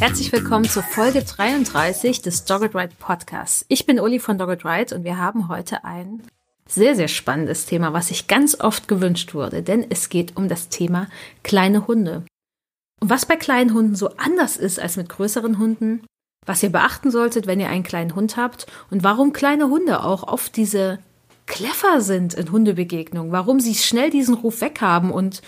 Herzlich willkommen zur Folge 33 des Dogged Ride Podcasts. Ich bin Uli von Dogged Ride und wir haben heute ein sehr, sehr spannendes Thema, was sich ganz oft gewünscht wurde, denn es geht um das Thema kleine Hunde. Und was bei kleinen Hunden so anders ist als mit größeren Hunden, was ihr beachten solltet, wenn ihr einen kleinen Hund habt und warum kleine Hunde auch oft diese clever sind in Hundebegegnungen, warum sie schnell diesen Ruf weghaben und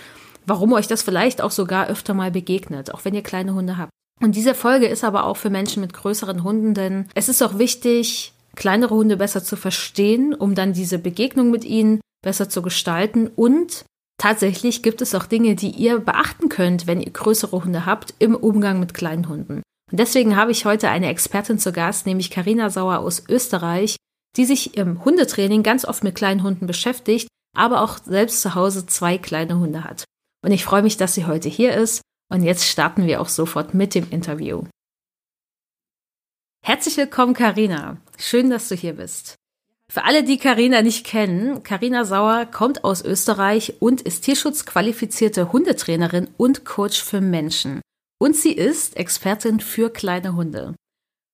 warum euch das vielleicht auch sogar öfter mal begegnet, auch wenn ihr kleine Hunde habt. Und diese Folge ist aber auch für Menschen mit größeren Hunden, denn es ist auch wichtig, kleinere Hunde besser zu verstehen, um dann diese Begegnung mit ihnen besser zu gestalten. Und tatsächlich gibt es auch Dinge, die ihr beachten könnt, wenn ihr größere Hunde habt im Umgang mit kleinen Hunden. Und deswegen habe ich heute eine Expertin zu Gast, nämlich Karina Sauer aus Österreich, die sich im Hundetraining ganz oft mit kleinen Hunden beschäftigt, aber auch selbst zu Hause zwei kleine Hunde hat. Und ich freue mich, dass sie heute hier ist und jetzt starten wir auch sofort mit dem Interview. Herzlich willkommen, Karina. Schön, dass du hier bist. Für alle, die Karina nicht kennen, Karina Sauer kommt aus Österreich und ist tierschutzqualifizierte Hundetrainerin und Coach für Menschen. Und sie ist Expertin für kleine Hunde.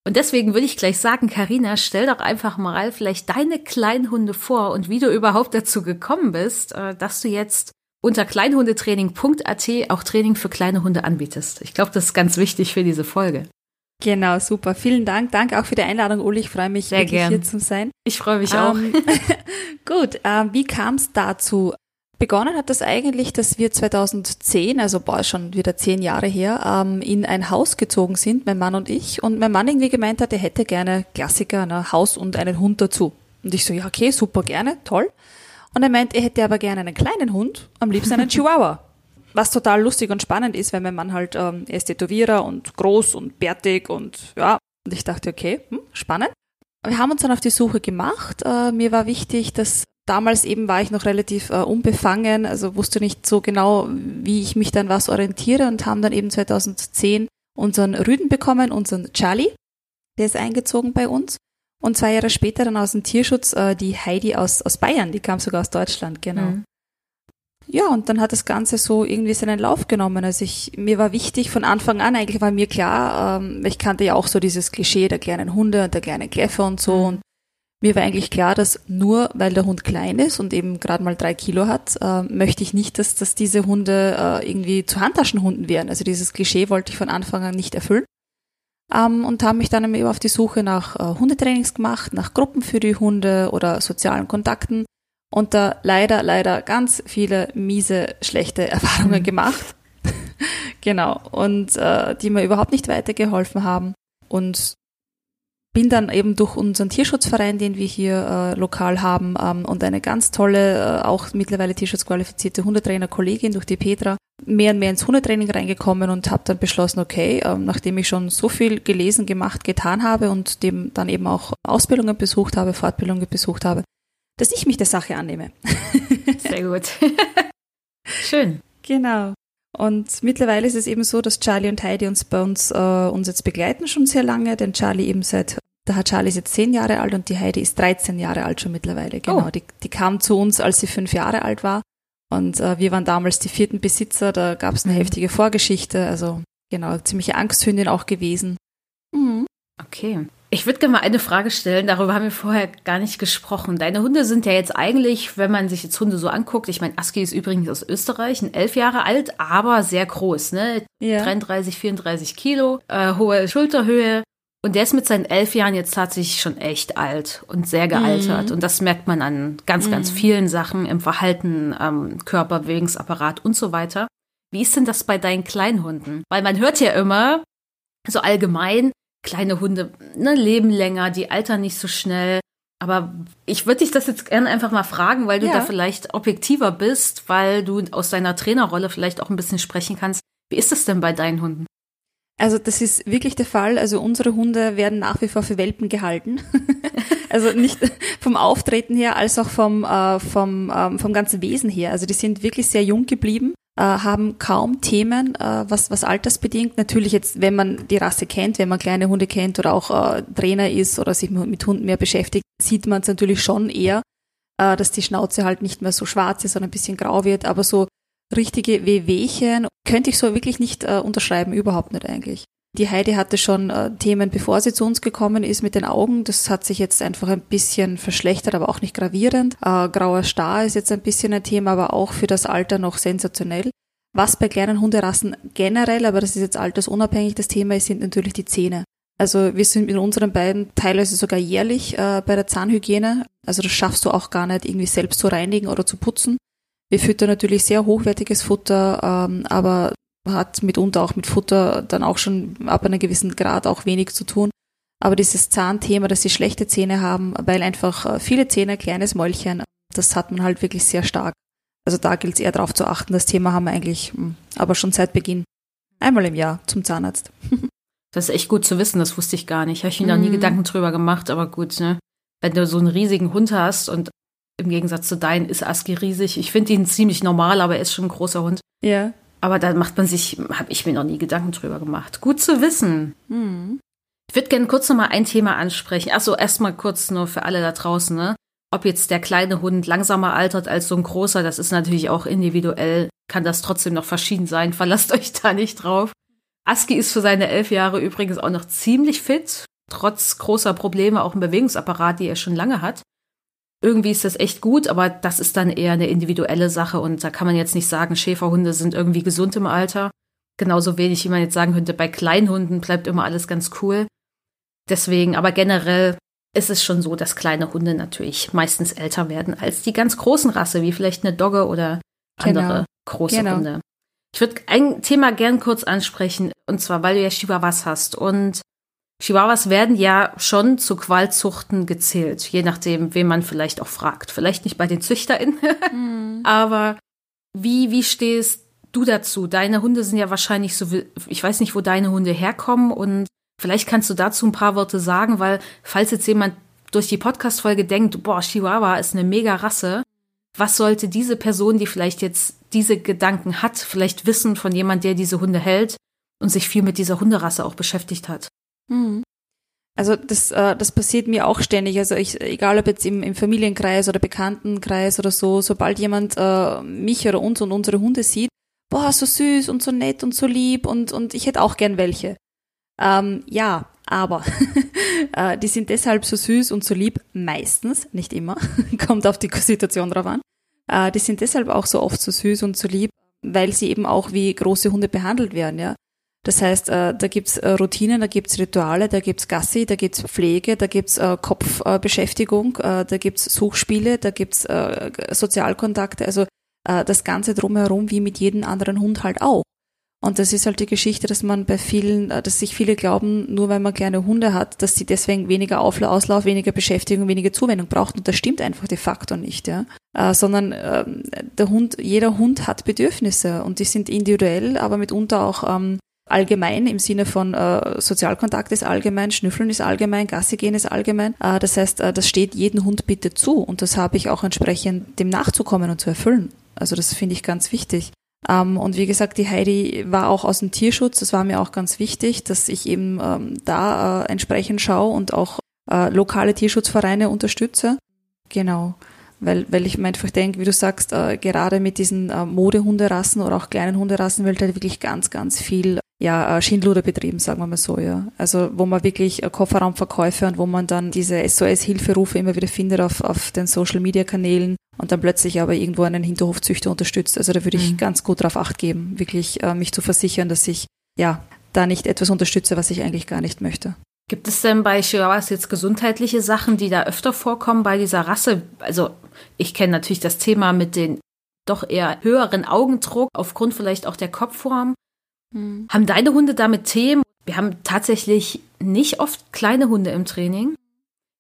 Und deswegen würde ich gleich sagen, Karina, stell doch einfach mal vielleicht deine kleinen Hunde vor und wie du überhaupt dazu gekommen bist, äh, dass du jetzt unter kleinhundetraining.at auch Training für kleine Hunde anbietest. Ich glaube, das ist ganz wichtig für diese Folge. Genau, super. Vielen Dank. Danke auch für die Einladung, Uli. Ich freue mich, Sehr wirklich gern. hier zu sein. Ich freue mich auch. Ähm, gut, äh, wie kam es dazu? Begonnen hat das eigentlich, dass wir 2010, also boah, schon wieder zehn Jahre her, ähm, in ein Haus gezogen sind, mein Mann und ich. Und mein Mann irgendwie gemeint hat, er hätte gerne Klassiker, ein Haus und einen Hund dazu. Und ich so, ja, okay, super, gerne, toll. Und er meint, er hätte aber gerne einen kleinen Hund, am liebsten einen Chihuahua. Was total lustig und spannend ist, weil mein Mann halt, ähm, er ist Tätowierer und groß und bärtig und ja. Und ich dachte, okay, hm, spannend. Wir haben uns dann auf die Suche gemacht. Äh, mir war wichtig, dass damals eben war ich noch relativ äh, unbefangen, also wusste nicht so genau, wie ich mich dann was orientiere und haben dann eben 2010 unseren Rüden bekommen, unseren Charlie. Der ist eingezogen bei uns. Und zwei Jahre später dann aus dem Tierschutz äh, die Heidi aus, aus Bayern, die kam sogar aus Deutschland, genau. Mhm. Ja, und dann hat das Ganze so irgendwie seinen Lauf genommen. Also ich, mir war wichtig von Anfang an, eigentlich war mir klar, ähm, ich kannte ja auch so dieses Klischee der kleinen Hunde und der kleinen Kläffer und so. Mhm. Und mir war eigentlich klar, dass nur weil der Hund klein ist und eben gerade mal drei Kilo hat, äh, möchte ich nicht, dass, dass diese Hunde äh, irgendwie zu Handtaschenhunden werden. Also dieses Klischee wollte ich von Anfang an nicht erfüllen ähm, und haben mich dann eben auf die Suche nach äh, Hundetrainings gemacht, nach Gruppen für die Hunde oder sozialen Kontakten und da leider, leider ganz viele miese, schlechte Erfahrungen Mhm. gemacht. genau. Und äh, die mir überhaupt nicht weitergeholfen haben. Und bin dann eben durch unseren Tierschutzverein, den wir hier äh, lokal haben, ähm, und eine ganz tolle, äh, auch mittlerweile tierschutzqualifizierte Hundetrainer-Kollegin durch die Petra, mehr und mehr ins Hundetraining reingekommen und habe dann beschlossen, okay, ähm, nachdem ich schon so viel gelesen, gemacht, getan habe und dem dann eben auch Ausbildungen besucht habe, Fortbildungen besucht habe, dass ich mich der Sache annehme. Sehr gut. Schön. Genau. Und mittlerweile ist es eben so, dass Charlie und Heidi uns bei uns, äh, uns jetzt begleiten schon sehr lange, denn Charlie eben seit, der hat Charlie ist jetzt zehn Jahre alt und die Heidi ist 13 Jahre alt schon mittlerweile. Genau. Oh. Die, die kam zu uns, als sie fünf Jahre alt war. Und äh, wir waren damals die vierten Besitzer, da gab es eine Mhm. heftige Vorgeschichte, also genau, ziemliche Angsthündin auch gewesen. Mhm. Okay. Ich würde gerne mal eine Frage stellen, darüber haben wir vorher gar nicht gesprochen. Deine Hunde sind ja jetzt eigentlich, wenn man sich jetzt Hunde so anguckt, ich meine, Aski ist übrigens aus Österreich, elf Jahre alt, aber sehr groß, ne? Ja. 33, 34 Kilo, äh, hohe Schulterhöhe. Und der ist mit seinen elf Jahren jetzt tatsächlich schon echt alt und sehr gealtert. Und das merkt man an ganz, ganz vielen Sachen im Verhalten, ähm, Körperbewegungsapparat und so weiter. Wie ist denn das bei deinen Kleinhunden? Weil man hört ja immer, so allgemein, kleine Hunde ne, leben länger, die altern nicht so schnell. Aber ich würde dich das jetzt gerne einfach mal fragen, weil du Ja. da vielleicht objektiver bist, weil du aus deiner Trainerrolle vielleicht auch ein bisschen sprechen kannst. Wie ist das denn bei deinen Hunden? Also das ist wirklich der Fall. Also unsere Hunde werden nach wie vor für Welpen gehalten. also nicht vom Auftreten her, als auch vom, äh, vom, ähm, vom ganzen Wesen her. Also die sind wirklich sehr jung geblieben, äh, haben kaum Themen, äh, was, was altersbedingt. Natürlich jetzt, wenn man die Rasse kennt, wenn man kleine Hunde kennt oder auch äh, Trainer ist oder sich mit Hunden mehr beschäftigt, sieht man es natürlich schon eher, äh, dass die Schnauze halt nicht mehr so schwarz ist, sondern ein bisschen grau wird. Aber so richtige Wehwehchen könnte ich so wirklich nicht äh, unterschreiben, überhaupt nicht eigentlich. Die Heidi hatte schon äh, Themen, bevor sie zu uns gekommen ist mit den Augen. Das hat sich jetzt einfach ein bisschen verschlechtert, aber auch nicht gravierend. Äh, grauer Star ist jetzt ein bisschen ein Thema, aber auch für das Alter noch sensationell. Was bei kleinen Hunderassen generell, aber das ist jetzt altersunabhängig das Thema ist, sind natürlich die Zähne. Also wir sind mit unseren beiden teilweise sogar jährlich äh, bei der Zahnhygiene. Also das schaffst du auch gar nicht irgendwie selbst zu reinigen oder zu putzen. Wir füttern natürlich sehr hochwertiges Futter, ähm, aber hat mitunter auch mit Futter dann auch schon ab einem gewissen Grad auch wenig zu tun. Aber dieses Zahnthema, dass sie schlechte Zähne haben, weil einfach äh, viele Zähne, kleines Mäulchen, das hat man halt wirklich sehr stark. Also da gilt es eher darauf zu achten. Das Thema haben wir eigentlich, hm, aber schon seit Beginn. Einmal im Jahr zum Zahnarzt. Das ist echt gut zu wissen, das wusste ich gar nicht. Habe ich mir noch nie mhm. Gedanken drüber gemacht, aber gut, ne? Wenn du so einen riesigen Hund hast und im Gegensatz zu deinen ist Aski riesig. Ich finde ihn ziemlich normal, aber er ist schon ein großer Hund. Ja. Aber da macht man sich, habe ich mir noch nie Gedanken drüber gemacht. Gut zu wissen. Mhm. Ich würde gerne kurz noch mal ein Thema ansprechen. Achso, erstmal kurz nur für alle da draußen, ne? Ob jetzt der kleine Hund langsamer altert als so ein großer, das ist natürlich auch individuell, kann das trotzdem noch verschieden sein. Verlasst euch da nicht drauf. Aski ist für seine elf Jahre übrigens auch noch ziemlich fit, trotz großer Probleme auch im Bewegungsapparat, die er schon lange hat irgendwie ist das echt gut, aber das ist dann eher eine individuelle Sache und da kann man jetzt nicht sagen, Schäferhunde sind irgendwie gesund im Alter. Genauso wenig, wie man jetzt sagen könnte, bei Kleinhunden bleibt immer alles ganz cool. Deswegen, aber generell ist es schon so, dass kleine Hunde natürlich meistens älter werden als die ganz großen Rasse, wie vielleicht eine Dogge oder andere genau. große genau. Hunde. Ich würde ein Thema gern kurz ansprechen, und zwar, weil du ja Chihuahuas hast. Und Chihuahuas werden ja schon zu Qualzuchten gezählt, je nachdem, wen man vielleicht auch fragt. Vielleicht nicht bei den ZüchterInnen, mhm. aber wie, wie stehst du dazu? Deine Hunde sind ja wahrscheinlich so, ich weiß nicht, wo deine Hunde herkommen und vielleicht kannst du dazu ein paar Worte sagen, weil falls jetzt jemand durch die Podcast-Folge denkt, boah, Chihuahua ist eine mega Rasse, was sollte diese Person, die vielleicht jetzt diese Gedanken hat, vielleicht wissen von jemand, der diese Hunde hält und sich viel mit dieser Hunderasse auch beschäftigt hat? Mhm. Also das, äh, das passiert mir auch ständig. Also ich, egal ob jetzt im, im Familienkreis oder Bekanntenkreis oder so, sobald jemand äh, mich oder uns und unsere Hunde sieht, boah, so süß und so nett und so lieb und, und ich hätte auch gern welche. Ähm, ja, aber äh, die sind deshalb so süß und so lieb, meistens, nicht immer, kommt auf die Situation drauf an. Äh, die sind deshalb auch so oft so süß und so lieb, weil sie eben auch wie große Hunde behandelt werden, ja. Das heißt, äh, da gibt's äh, Routinen, da gibt's Rituale, da gibt's Gassi, da gibt's Pflege, da gibt's äh, Kopfbeschäftigung, da gibt's Suchspiele, da gibt's Sozialkontakte, also das Ganze drumherum wie mit jedem anderen Hund halt auch. Und das ist halt die Geschichte, dass man bei vielen, dass sich viele glauben, nur weil man kleine Hunde hat, dass sie deswegen weniger Auslauf, weniger Beschäftigung, weniger Zuwendung braucht. Und das stimmt einfach de facto nicht, ja. Sondern äh, der Hund, jeder Hund hat Bedürfnisse und die sind individuell, aber mitunter auch ähm, allgemein im Sinne von äh, Sozialkontakt ist allgemein, Schnüffeln ist allgemein, Gasse gehen ist allgemein. Äh, das heißt, äh, das steht jedem Hund bitte zu und das habe ich auch entsprechend dem nachzukommen und zu erfüllen. Also das finde ich ganz wichtig. Ähm, und wie gesagt, die Heidi war auch aus dem Tierschutz. Das war mir auch ganz wichtig, dass ich eben ähm, da äh, entsprechend schaue und auch äh, lokale Tierschutzvereine unterstütze. Genau weil, weil ich mir einfach denke, wie du sagst, äh, gerade mit diesen äh, Modehunderassen oder auch kleinen Hunderassen wird halt wirklich ganz, ganz viel ja, äh, Schindluder betrieben, sagen wir mal so, ja. Also wo man wirklich äh, Kofferraumverkäufe und wo man dann diese SOS-Hilferufe immer wieder findet auf, auf den Social-Media-Kanälen und dann plötzlich aber irgendwo einen Hinterhofzüchter unterstützt. Also da würde ich mhm. ganz gut drauf acht geben, wirklich äh, mich zu versichern, dass ich ja da nicht etwas unterstütze, was ich eigentlich gar nicht möchte. Gibt es denn bei Chihuahuas jetzt gesundheitliche Sachen, die da öfter vorkommen bei dieser Rasse? Also ich kenne natürlich das Thema mit den doch eher höheren Augendruck aufgrund vielleicht auch der Kopfform. Mhm. Haben deine Hunde damit Themen? Wir haben tatsächlich nicht oft kleine Hunde im Training.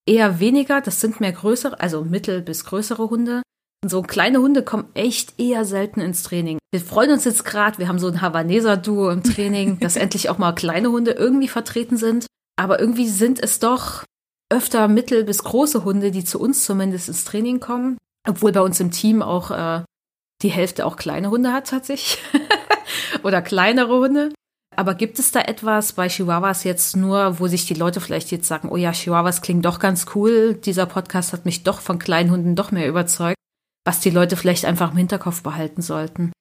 Eher weniger, das sind mehr größere, also mittel bis größere Hunde. So kleine Hunde kommen echt eher selten ins Training. Wir freuen uns jetzt gerade, wir haben so ein Havaneser-Duo im Training, dass endlich auch mal kleine Hunde irgendwie vertreten sind. Aber irgendwie sind es doch öfter mittel- bis große Hunde, die zu uns zumindest ins Training kommen. Obwohl bei uns im Team auch äh, die Hälfte auch kleine Hunde hat tatsächlich. Oder kleinere Hunde. Aber gibt es da etwas bei Chihuahuas jetzt nur, wo sich die Leute vielleicht jetzt sagen, oh ja, Chihuahuas klingt doch ganz cool, dieser Podcast hat mich doch von kleinen Hunden doch mehr überzeugt, was die Leute vielleicht einfach im Hinterkopf behalten sollten?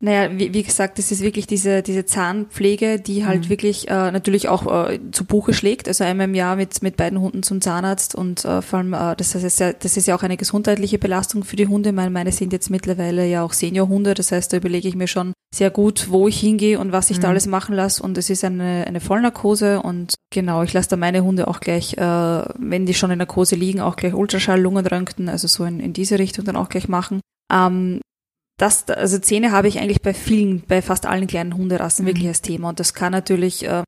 Naja, wie, wie gesagt, es ist wirklich diese, diese Zahnpflege, die halt mhm. wirklich äh, natürlich auch äh, zu Buche schlägt. Also einmal im Jahr mit, mit beiden Hunden zum Zahnarzt und äh, vor allem, äh, das, ist ja, das ist ja auch eine gesundheitliche Belastung für die Hunde. Meine, meine sind jetzt mittlerweile ja auch Seniorhunde, das heißt, da überlege ich mir schon sehr gut, wo ich hingehe und was ich mhm. da alles machen lasse. Und es ist eine, eine Vollnarkose und genau, ich lasse da meine Hunde auch gleich, äh, wenn die schon in Narkose liegen, auch gleich Ultraschall, Lungenröntgen, also so in, in diese Richtung dann auch gleich machen. Ähm, das, also Zähne habe ich eigentlich bei vielen, bei fast allen kleinen Hunderassen mhm. wirklich als Thema. Und das kann natürlich, äh,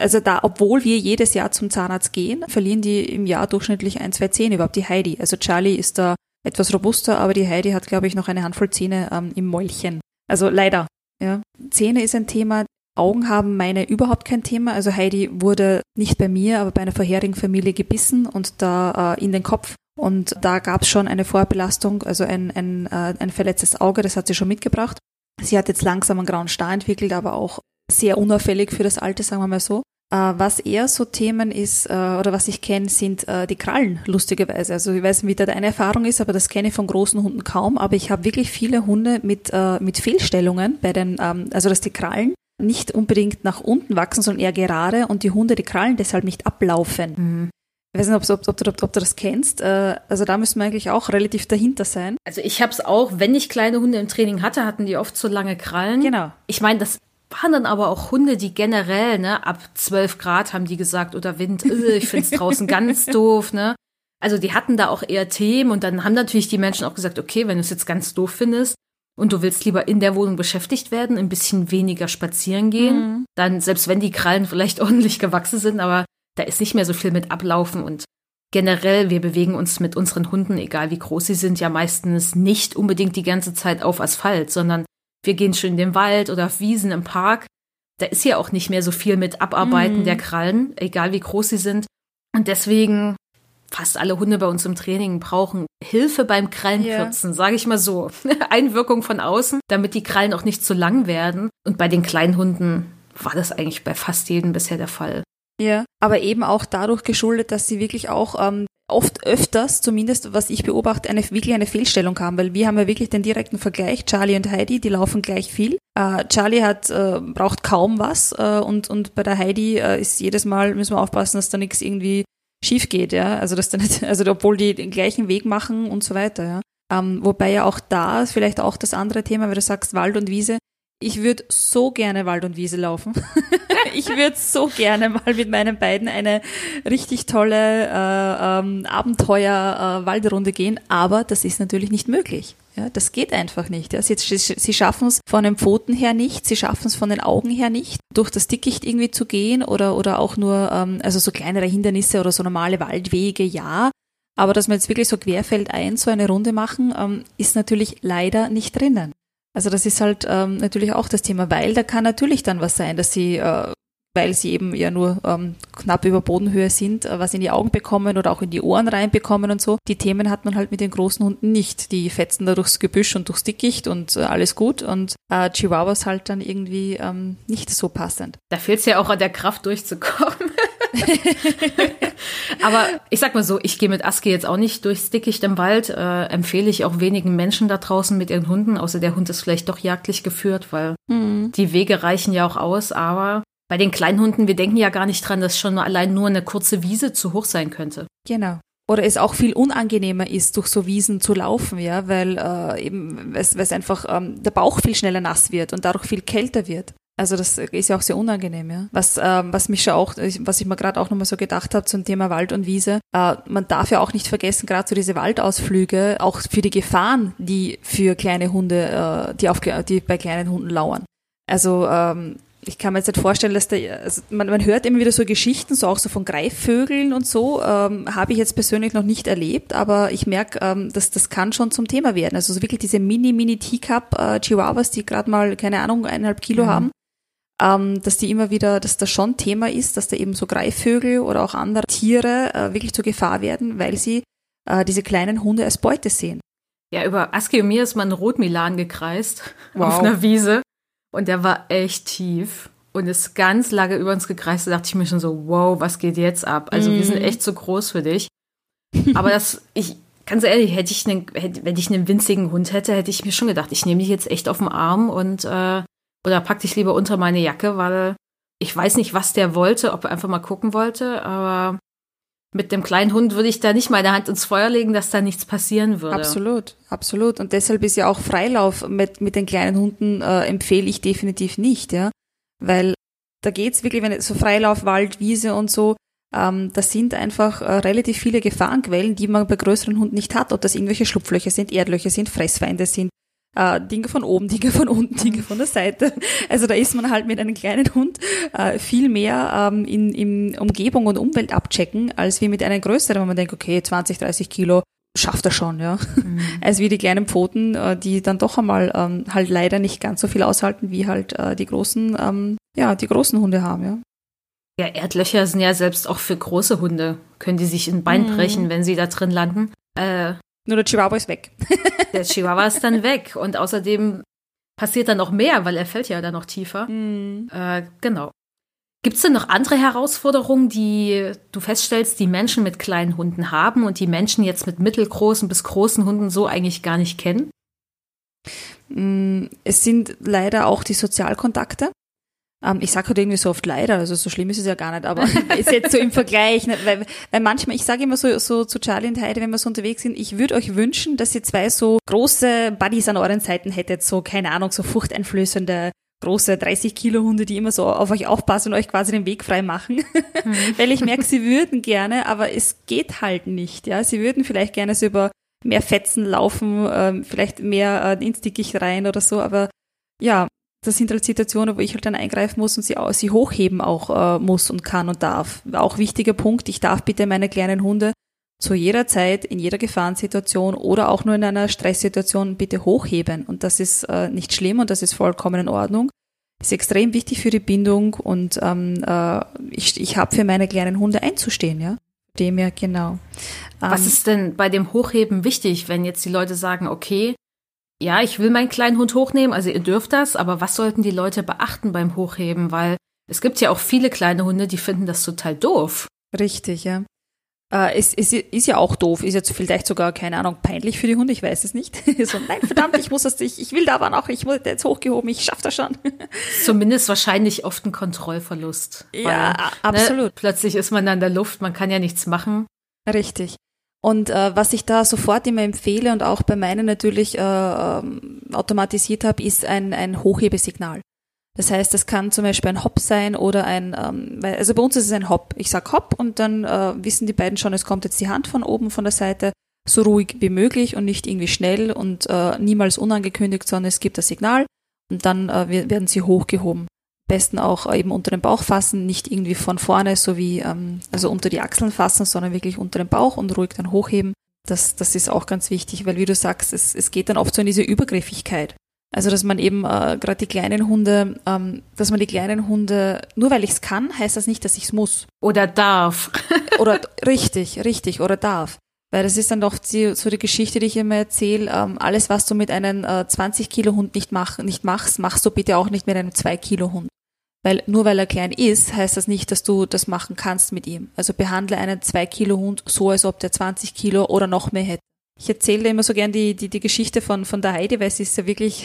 also da, obwohl wir jedes Jahr zum Zahnarzt gehen, verlieren die im Jahr durchschnittlich ein, zwei Zähne, überhaupt die Heidi. Also Charlie ist da etwas robuster, aber die Heidi hat, glaube ich, noch eine Handvoll Zähne ähm, im Mäulchen. Also leider. Ja. Zähne ist ein Thema. Augen haben meine überhaupt kein Thema. Also Heidi wurde nicht bei mir, aber bei einer vorherigen Familie gebissen und da äh, in den Kopf und da gab es schon eine Vorbelastung, also ein, ein, äh, ein verletztes Auge, das hat sie schon mitgebracht. Sie hat jetzt langsam einen grauen Star entwickelt, aber auch sehr unauffällig für das Alter, sagen wir mal so. Äh, was eher so Themen ist, äh, oder was ich kenne, sind äh, die Krallen, lustigerweise. Also ich weiß nicht, wie da deine Erfahrung ist, aber das kenne ich von großen Hunden kaum. Aber ich habe wirklich viele Hunde mit, mit Fehlstellungen bei den, ähm, also dass die Krallen nicht unbedingt nach unten wachsen, sondern eher gerade und die Hunde die Krallen deshalb nicht ablaufen. Mhm. Ich weiß nicht, ob, ob, ob, ob, du das kennst. Äh, also da müssen wir eigentlich auch relativ dahinter sein. Also ich habe es auch, wenn ich kleine Hunde im Training hatte, hatten die oft so lange Krallen. Genau. Ich meine, das waren dann aber auch Hunde, die generell, ne, ab 12 Grad haben die gesagt, oder Wind, äh, ich find's draußen ganz doof, ne. Also die hatten da auch eher Themen und dann haben natürlich die Menschen auch gesagt, okay, wenn du es jetzt ganz doof findest und du willst lieber in der Wohnung beschäftigt werden, ein bisschen weniger spazieren gehen, mhm. dann, selbst wenn die Krallen vielleicht ordentlich gewachsen sind, aber da ist nicht mehr so viel mit ablaufen und generell, wir bewegen uns mit unseren Hunden, egal wie groß sie sind, ja meistens nicht unbedingt die ganze Zeit auf Asphalt, sondern wir gehen schön in den Wald oder auf Wiesen im Park. Da ist ja auch nicht mehr so viel mit Abarbeiten mm. der Krallen, egal wie groß sie sind. Und deswegen fast alle Hunde bei uns im Training brauchen Hilfe beim Krallenkürzen, yeah. sage ich mal so. Einwirkung von außen, damit die Krallen auch nicht zu lang werden. Und bei den kleinen Hunden war das eigentlich bei fast jedem bisher der Fall. Ja, aber eben auch dadurch geschuldet, dass sie wirklich auch ähm, oft öfters, zumindest was ich beobachte, eine, wirklich eine Fehlstellung haben, weil wir haben ja wirklich den direkten Vergleich, Charlie und Heidi, die laufen gleich viel. Äh, Charlie hat, äh, braucht kaum was äh, und, und bei der Heidi äh, ist jedes Mal, müssen wir aufpassen, dass da nichts irgendwie schief geht, ja. Also dass da nicht, also obwohl die den gleichen Weg machen und so weiter, ja. Ähm, wobei ja auch da vielleicht auch das andere Thema, weil du sagst Wald und Wiese, ich würde so gerne Wald und Wiese laufen. ich würde so gerne mal mit meinen beiden eine richtig tolle äh, ähm, Abenteuer-Waldrunde äh, gehen, aber das ist natürlich nicht möglich. Ja, das geht einfach nicht. Ja. Sie, sie schaffen es von den Pfoten her nicht, sie schaffen es von den Augen her nicht, durch das Dickicht irgendwie zu gehen oder, oder auch nur, ähm, also so kleinere Hindernisse oder so normale Waldwege, ja. Aber dass wir jetzt wirklich so querfeldein so eine Runde machen, ähm, ist natürlich leider nicht drinnen. Also das ist halt ähm, natürlich auch das Thema, weil da kann natürlich dann was sein, dass sie, äh, weil sie eben ja nur ähm, knapp über Bodenhöhe sind, äh, was in die Augen bekommen oder auch in die Ohren reinbekommen und so. Die Themen hat man halt mit den großen Hunden nicht. Die fetzen da durchs Gebüsch und durchs Dickicht und äh, alles gut und äh, Chihuahuas halt dann irgendwie ähm, nicht so passend. Da fehlt es ja auch an der Kraft durchzukommen. Aber ich sag mal so, ich gehe mit Aski jetzt auch nicht durchs Dickicht im Wald. Äh, empfehle ich auch wenigen Menschen da draußen mit ihren Hunden, außer der Hund ist vielleicht doch jagdlich geführt, weil mhm. die Wege reichen ja auch aus. Aber bei den kleinen Hunden, wir denken ja gar nicht dran, dass schon allein nur eine kurze Wiese zu hoch sein könnte. Genau oder es auch viel unangenehmer ist, durch so Wiesen zu laufen, ja, weil äh, eben es, es einfach ähm, der Bauch viel schneller nass wird und dadurch viel kälter wird. Also das ist ja auch sehr unangenehm, ja. Was, ähm, was mich schon auch, was ich mir gerade auch nochmal so gedacht habe zum Thema Wald und Wiese, äh, man darf ja auch nicht vergessen, gerade so diese Waldausflüge, auch für die Gefahren, die für kleine Hunde, äh, die, auf, die bei kleinen Hunden lauern. Also ähm, ich kann mir jetzt nicht vorstellen, dass der, also man, man hört immer wieder so Geschichten, so auch so von Greifvögeln und so, ähm, habe ich jetzt persönlich noch nicht erlebt, aber ich merke, ähm, dass das kann schon zum Thema werden. Also so wirklich diese mini, mini Teacup äh, Chihuahuas, die gerade mal, keine Ahnung, eineinhalb Kilo mhm. haben, ähm, dass die immer wieder, dass das schon Thema ist, dass da eben so Greifvögel oder auch andere Tiere äh, wirklich zur Gefahr werden, weil sie äh, diese kleinen Hunde als Beute sehen. Ja, über Aski und mir ist man Rotmilan gekreist wow. auf einer Wiese und der war echt tief und ist ganz lange über uns gekreist. Da dachte ich mir schon so, wow, was geht jetzt ab? Also mm. wir sind mhm. echt zu groß für dich. Aber das, ich, ganz ehrlich, hätte ich einen, hätte, wenn ich einen winzigen Hund hätte, hätte ich mir schon gedacht, ich nehme dich jetzt echt auf den Arm und äh, oder pack dich lieber unter meine Jacke, weil ich weiß nicht, was der wollte, ob er einfach mal gucken wollte, aber mit dem kleinen Hund würde ich da nicht meine Hand ins Feuer legen, dass da nichts passieren würde. Absolut, absolut. Und deshalb ist ja auch Freilauf mit, mit den kleinen Hunden äh, empfehle ich definitiv nicht, ja. Weil da geht's wirklich, wenn so Freilauf, Wald, Wiese und so, ähm, das sind einfach äh, relativ viele Gefahrenquellen, die man bei größeren Hunden nicht hat. Ob das irgendwelche Schlupflöcher sind, Erdlöcher sind, Fressfeinde sind, äh, Dinge von oben, Dinge von unten, Dinge von der Seite. Also da ist man halt mit einem kleinen Hund äh, viel mehr ähm, in, in Umgebung und Umwelt abchecken, als wie mit einem größeren, wo man denkt, okay, 20, 30 Kilo schafft er schon, ja. Mhm. Als wie die kleinen Pfoten, äh, die dann doch einmal ähm, halt leider nicht ganz so viel aushalten, wie halt äh, die großen, ähm, ja, die großen Hunde haben, ja. Ja, Erdlöcher sind ja selbst auch für große Hunde, können die sich ein Bein mhm. brechen, wenn sie da drin landen. Äh, nur der Chihuahua ist weg. der Chihuahua ist dann weg. Und außerdem passiert dann noch mehr, weil er fällt ja dann noch tiefer. Mhm. Äh, genau. Gibt es denn noch andere Herausforderungen, die du feststellst, die Menschen mit kleinen Hunden haben und die Menschen jetzt mit mittelgroßen bis großen Hunden so eigentlich gar nicht kennen? Mm, es sind leider auch die Sozialkontakte. Ähm, ich sage halt irgendwie so oft leider, also so schlimm ist es ja gar nicht, aber ist jetzt so im Vergleich, ne, weil, weil manchmal, ich sage immer so, so zu Charlie und Heide, wenn wir so unterwegs sind, ich würde euch wünschen, dass ihr zwei so große Buddies an euren Seiten hättet, so, keine Ahnung, so furchteinflößende große 30 Kilo Hunde, die immer so auf euch aufpassen und euch quasi den Weg frei machen. Mhm. Weil ich merke, sie würden gerne, aber es geht halt nicht. Ja, sie würden vielleicht gerne so über mehr Fetzen laufen, äh, vielleicht mehr äh, ins Dickicht rein oder so, aber ja, das sind halt Situationen, wo ich halt dann eingreifen muss und sie, sie hochheben auch äh, muss und kann und darf. Auch wichtiger Punkt, ich darf bitte meine kleinen Hunde zu jeder Zeit, in jeder Gefahrensituation oder auch nur in einer Stresssituation bitte hochheben. Und das ist äh, nicht schlimm und das ist vollkommen in Ordnung. Ist extrem wichtig für die Bindung und ähm, äh, ich, ich habe für meine kleinen Hunde einzustehen, ja. Dem ja, genau. Was ähm, ist denn bei dem Hochheben wichtig, wenn jetzt die Leute sagen, okay, ja, ich will meinen kleinen Hund hochnehmen, also ihr dürft das, aber was sollten die Leute beachten beim Hochheben? Weil es gibt ja auch viele kleine Hunde, die finden das total doof. Richtig, ja. Äh, es, es ist ja auch doof, ist jetzt vielleicht sogar, keine Ahnung, peinlich für die Hunde, ich weiß es nicht. so, nein, verdammt, ich muss das nicht, ich will da aber noch, ich muss jetzt hochgehoben, ich schaff das schon. Zumindest wahrscheinlich oft ein Kontrollverlust. Ja, weil, absolut. Ne, plötzlich ist man an der Luft, man kann ja nichts machen. Richtig. Und äh, was ich da sofort immer empfehle und auch bei meinen natürlich äh, ähm, automatisiert habe, ist ein, ein Hochhebesignal. Das heißt, das kann zum Beispiel ein Hop sein oder ein, ähm, also bei uns ist es ein Hop. Ich sag Hop und dann äh, wissen die beiden schon, es kommt jetzt die Hand von oben von der Seite, so ruhig wie möglich und nicht irgendwie schnell und äh, niemals unangekündigt, sondern es gibt das Signal und dann äh, werden sie hochgehoben besten auch eben unter den Bauch fassen, nicht irgendwie von vorne, so wie ähm, also unter die Achseln fassen, sondern wirklich unter den Bauch und ruhig dann hochheben. Das, das ist auch ganz wichtig, weil wie du sagst, es, es geht dann oft so in diese Übergriffigkeit. Also dass man eben äh, gerade die kleinen Hunde, ähm, dass man die kleinen Hunde, nur weil ich es kann, heißt das nicht, dass ich es muss. Oder darf. oder richtig, richtig, oder darf. Weil das ist dann doch die, so die Geschichte, die ich immer erzähle. Ähm, alles, was du mit einem äh, 20 Kilo Hund nicht, mach, nicht machst, machst du bitte auch nicht mit einem 2 Kilo Hund. Weil nur weil er klein ist, heißt das nicht, dass du das machen kannst mit ihm. Also behandle einen 2 Kilo Hund so, als ob der 20 Kilo oder noch mehr hätte. Ich erzähle immer so gern die, die, die Geschichte von, von der Heidi, weil sie ist ja wirklich,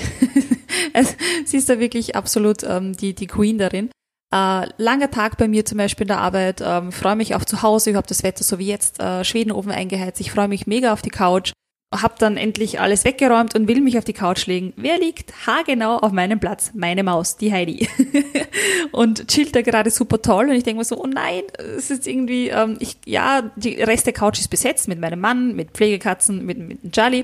sie ist da wirklich absolut ähm, die, die Queen darin. Äh, langer Tag bei mir zum Beispiel in der Arbeit, ähm, freue mich auf zu Hause, ich habe das Wetter so wie jetzt, äh, Schwedenofen eingeheizt, ich freue mich mega auf die Couch, habe dann endlich alles weggeräumt und will mich auf die Couch legen. Wer liegt haargenau auf meinem Platz? Meine Maus, die Heidi. und chillt da gerade super toll und ich denke mir so, oh nein, es ist irgendwie, ähm, ich, ja, die Rest der Couch ist besetzt mit meinem Mann, mit Pflegekatzen, mit, mit Jolly.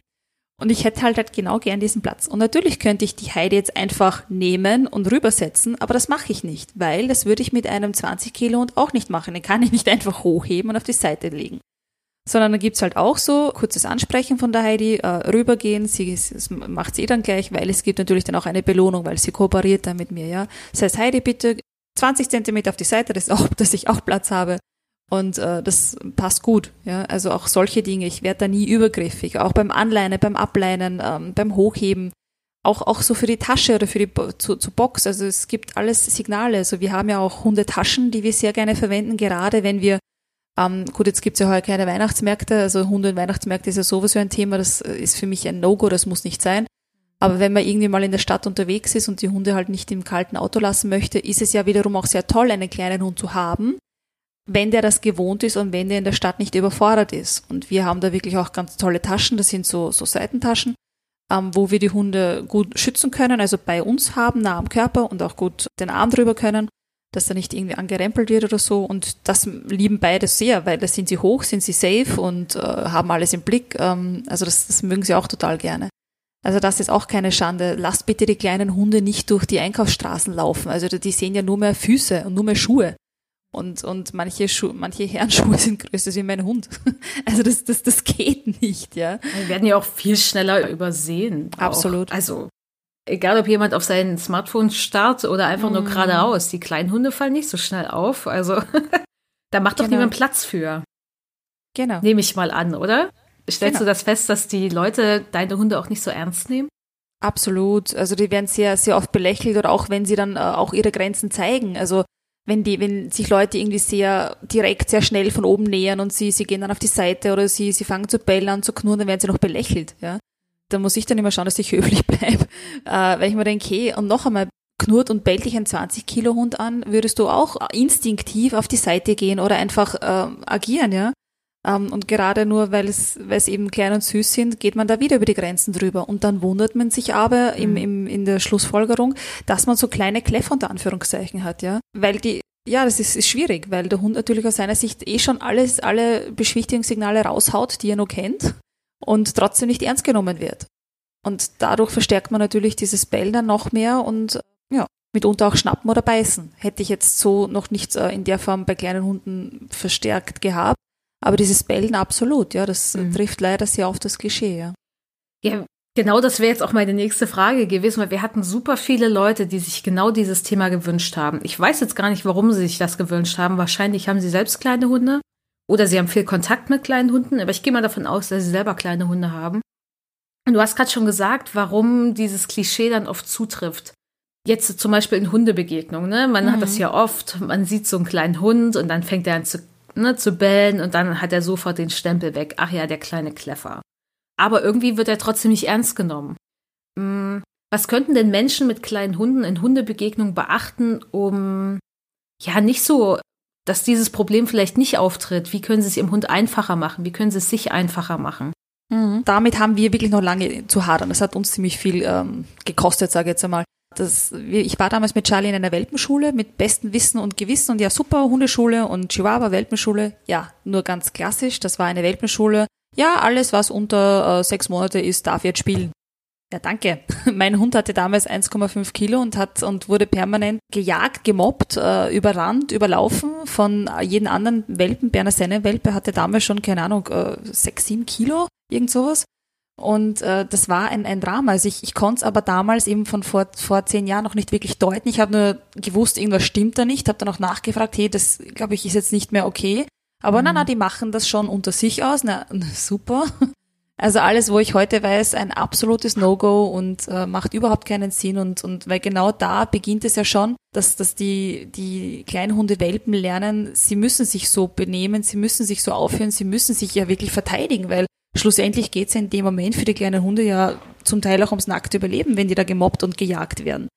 Und ich hätte halt, halt genau gern diesen Platz. Und natürlich könnte ich die Heidi jetzt einfach nehmen und rübersetzen, aber das mache ich nicht, weil das würde ich mit einem 20 Kilo Hund auch nicht machen. Den kann ich nicht einfach hochheben und auf die Seite legen. Sondern dann gibt's halt auch so kurzes Ansprechen von der Heidi, äh, rübergehen, sie das macht sie eh dann gleich, weil es gibt natürlich dann auch eine Belohnung, weil sie kooperiert dann mit mir, ja. Das heißt, Heidi, bitte 20 Zentimeter auf die Seite, dass, auch, dass ich auch Platz habe. Und äh, das passt gut. Ja? Also auch solche Dinge. Ich werde da nie übergriffig. Auch beim Anleinen, beim Ableinen, ähm, beim Hochheben. Auch, auch so für die Tasche oder für die zu, zu Box. Also es gibt alles Signale. Also wir haben ja auch Hundetaschen, die wir sehr gerne verwenden, gerade wenn wir ähm, gut, jetzt gibt's ja heute keine Weihnachtsmärkte, also Hunde- und Weihnachtsmärkte ist ja sowieso ein Thema, das ist für mich ein No-Go, das muss nicht sein. Aber wenn man irgendwie mal in der Stadt unterwegs ist und die Hunde halt nicht im kalten Auto lassen möchte, ist es ja wiederum auch sehr toll, einen kleinen Hund zu haben, wenn der das gewohnt ist und wenn der in der Stadt nicht überfordert ist. Und wir haben da wirklich auch ganz tolle Taschen, das sind so, so Seitentaschen, ähm, wo wir die Hunde gut schützen können, also bei uns haben, nah am Körper und auch gut den Arm drüber können, dass er nicht irgendwie angerempelt wird oder so. Und das lieben beide sehr, weil da sind sie hoch, sind sie safe und äh, haben alles im Blick. Ähm, also das, das mögen sie auch total gerne. Also das ist auch keine Schande. Lasst bitte die kleinen Hunde nicht durch die Einkaufsstraßen laufen. Also die sehen ja nur mehr Füße und nur mehr Schuhe. Und, und manche, Schu manche Herrenschuhe sind größer als mein Hund. Also das, das, das geht nicht, ja. Die werden ja auch viel schneller übersehen. Absolut. Auch. Also egal ob jemand auf sein Smartphone starrt oder einfach nur mm. geradeaus, die kleinen Hunde fallen nicht so schnell auf. Also da macht doch genau. niemand Platz für. Genau. Nehme ich mal an, oder? Stellst genau. du das fest, dass die Leute deine Hunde auch nicht so ernst nehmen? Absolut. Also die werden sehr, sehr oft belächelt oder auch wenn sie dann äh, auch ihre Grenzen zeigen. Also wenn die, wenn sich Leute irgendwie sehr direkt, sehr schnell von oben nähern und sie, sie gehen dann auf die Seite oder sie, sie fangen zu bellen an, zu knurren, dann werden sie noch belächelt, ja. Da muss ich dann immer schauen, dass ich höflich bleibe, äh, weil ich mir denke, hey, und noch einmal, knurrt und bellt dich ein 20 Kilo Hund an, würdest du auch instinktiv auf die Seite gehen oder einfach äh, agieren, ja. Ähm, und gerade nur, weil es, weil es eben klein und süß sind, geht man da wieder über die Grenzen drüber. Und dann wundert man sich aber im, mhm. im, in der Schlussfolgerung, dass man so kleine Kläffer unter Anführungszeichen hat, ja. Weil die, ja, das ist, ist schwierig, weil der Hund natürlich aus seiner Sicht eh schon alles, alle Beschwichtigungssignale raushaut, die er nur kennt und trotzdem nicht ernst genommen wird. Und dadurch verstärkt man natürlich dieses Bellen dann noch mehr und ja, mitunter auch schnappen oder beißen. Hätte ich jetzt so noch nicht äh, in der Form bei kleinen Hunden verstärkt gehabt. Aber dieses Bellen absolut, ja, das mhm. trifft leider sehr auf das Klischee, ja. Ja, genau das wäre jetzt auch meine nächste Frage gewesen, weil wir hatten super viele Leute, die sich genau dieses Thema gewünscht haben. Ich weiß jetzt gar nicht, warum sie sich das gewünscht haben. Wahrscheinlich haben sie selbst kleine Hunde oder sie haben viel Kontakt mit kleinen Hunden, aber ich gehe mal davon aus, dass sie selber kleine Hunde haben. Und du hast gerade schon gesagt, warum dieses Klischee dann oft zutrifft. Jetzt zum Beispiel in Hundebegegnungen, ne? Man mhm. hat das ja oft, man sieht so einen kleinen Hund und dann fängt er an zu ne, zu bellen und dann hat er sofort den Stempel weg. Ach ja, der kleine Kleffer. Aber irgendwie wird er trotzdem nicht ernst genommen. Hm, was könnten denn Menschen mit kleinen Hunden in Hundebegegnungen beachten, um ja nicht so, dass dieses Problem vielleicht nicht auftritt? Wie können sie es ihrem Hund einfacher machen? Wie können sie es sich einfacher machen? Mhm. Damit haben wir wirklich noch lange zu hadern. Das hat uns ziemlich viel ähm, gekostet, sage ich jetzt einmal das, ich war damals mit Charlie in einer Welpenschule mit bestem Wissen und Gewissen und ja super, Hundeschule und Chihuahua Welpenschule. Ja, nur ganz klassisch, das war eine Welpenschule. Ja, alles, was unter äh, sechs Monate ist, darf jetzt spielen. Ja, danke. Mein Hund hatte damals 1,5 Kilo und hat und wurde permanent gejagt, gemobbt, äh, überrannt, überlaufen von jedem anderen Welpen. Berner Senne-Welpe hatte damals schon, keine Ahnung, äh, 6, 7 Kilo, irgend sowas. Und äh, das war ein, ein Drama. Also ich, ich konnte es aber damals eben von vor, vor zehn Jahren noch nicht wirklich deuten. Ich habe nur gewusst, irgendwas stimmt da nicht, habe dann auch nachgefragt, hey, das glaube ich ist jetzt nicht mehr okay. Aber mhm. na, na, die machen das schon unter sich aus. Na, na super. Also alles, wo ich heute weiß, ein absolutes No-Go und äh, macht überhaupt keinen Sinn und, und weil genau da beginnt es ja schon, dass, dass die, die Kleinhunde Welpen lernen, sie müssen sich so benehmen, sie müssen sich so aufhören, sie müssen sich ja wirklich verteidigen, weil schlussendlich geht es in dem Moment für die kleinen Hunde ja zum Teil auch ums nackte Überleben, wenn die da gemobbt und gejagt werden.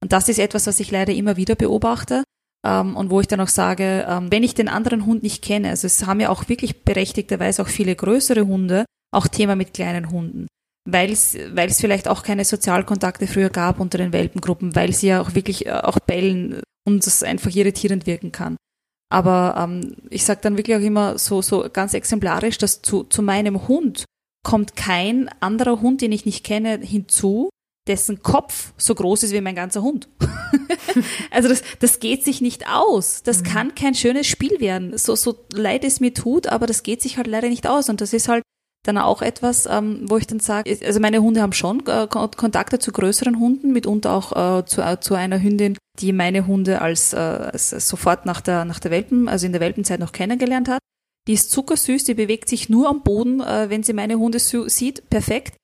Und das ist etwas, was ich leider immer wieder beobachte ähm, und wo ich dann auch sage, ähm, wenn ich den anderen Hund nicht kenne, also es haben ja auch wirklich berechtigterweise auch viele größere Hunde auch Thema mit kleinen Hunden, weil es vielleicht auch keine Sozialkontakte früher gab unter den Welpengruppen, weil sie ja auch wirklich äh, auch bellen und es einfach irritierend wirken kann. Aber ähm, ich sage dann wirklich auch immer so, so ganz exemplarisch, dass zu, zu meinem Hund kommt kein anderer Hund, den ich nicht kenne, hinzu, dessen Kopf so groß ist wie mein ganzer Hund. also das, das geht sich nicht aus. Das mhm. kann kein schönes Spiel werden. So, so leid es mir tut, aber das geht sich halt leider nicht aus. Und das ist halt dann auch etwas, ähm, wo ich dann sage, also meine Hunde haben schon äh, Kontakte zu größeren Hunden, mitunter auch äh, zu, äh, zu einer Hündin, die meine Hunde als, äh, als sofort nach der, nach der Welpen, also in der Welpenzeit noch kennengelernt hat. Die ist zuckersüß, die bewegt sich nur am Boden, äh, wenn sie meine Hunde sieht, perfekt.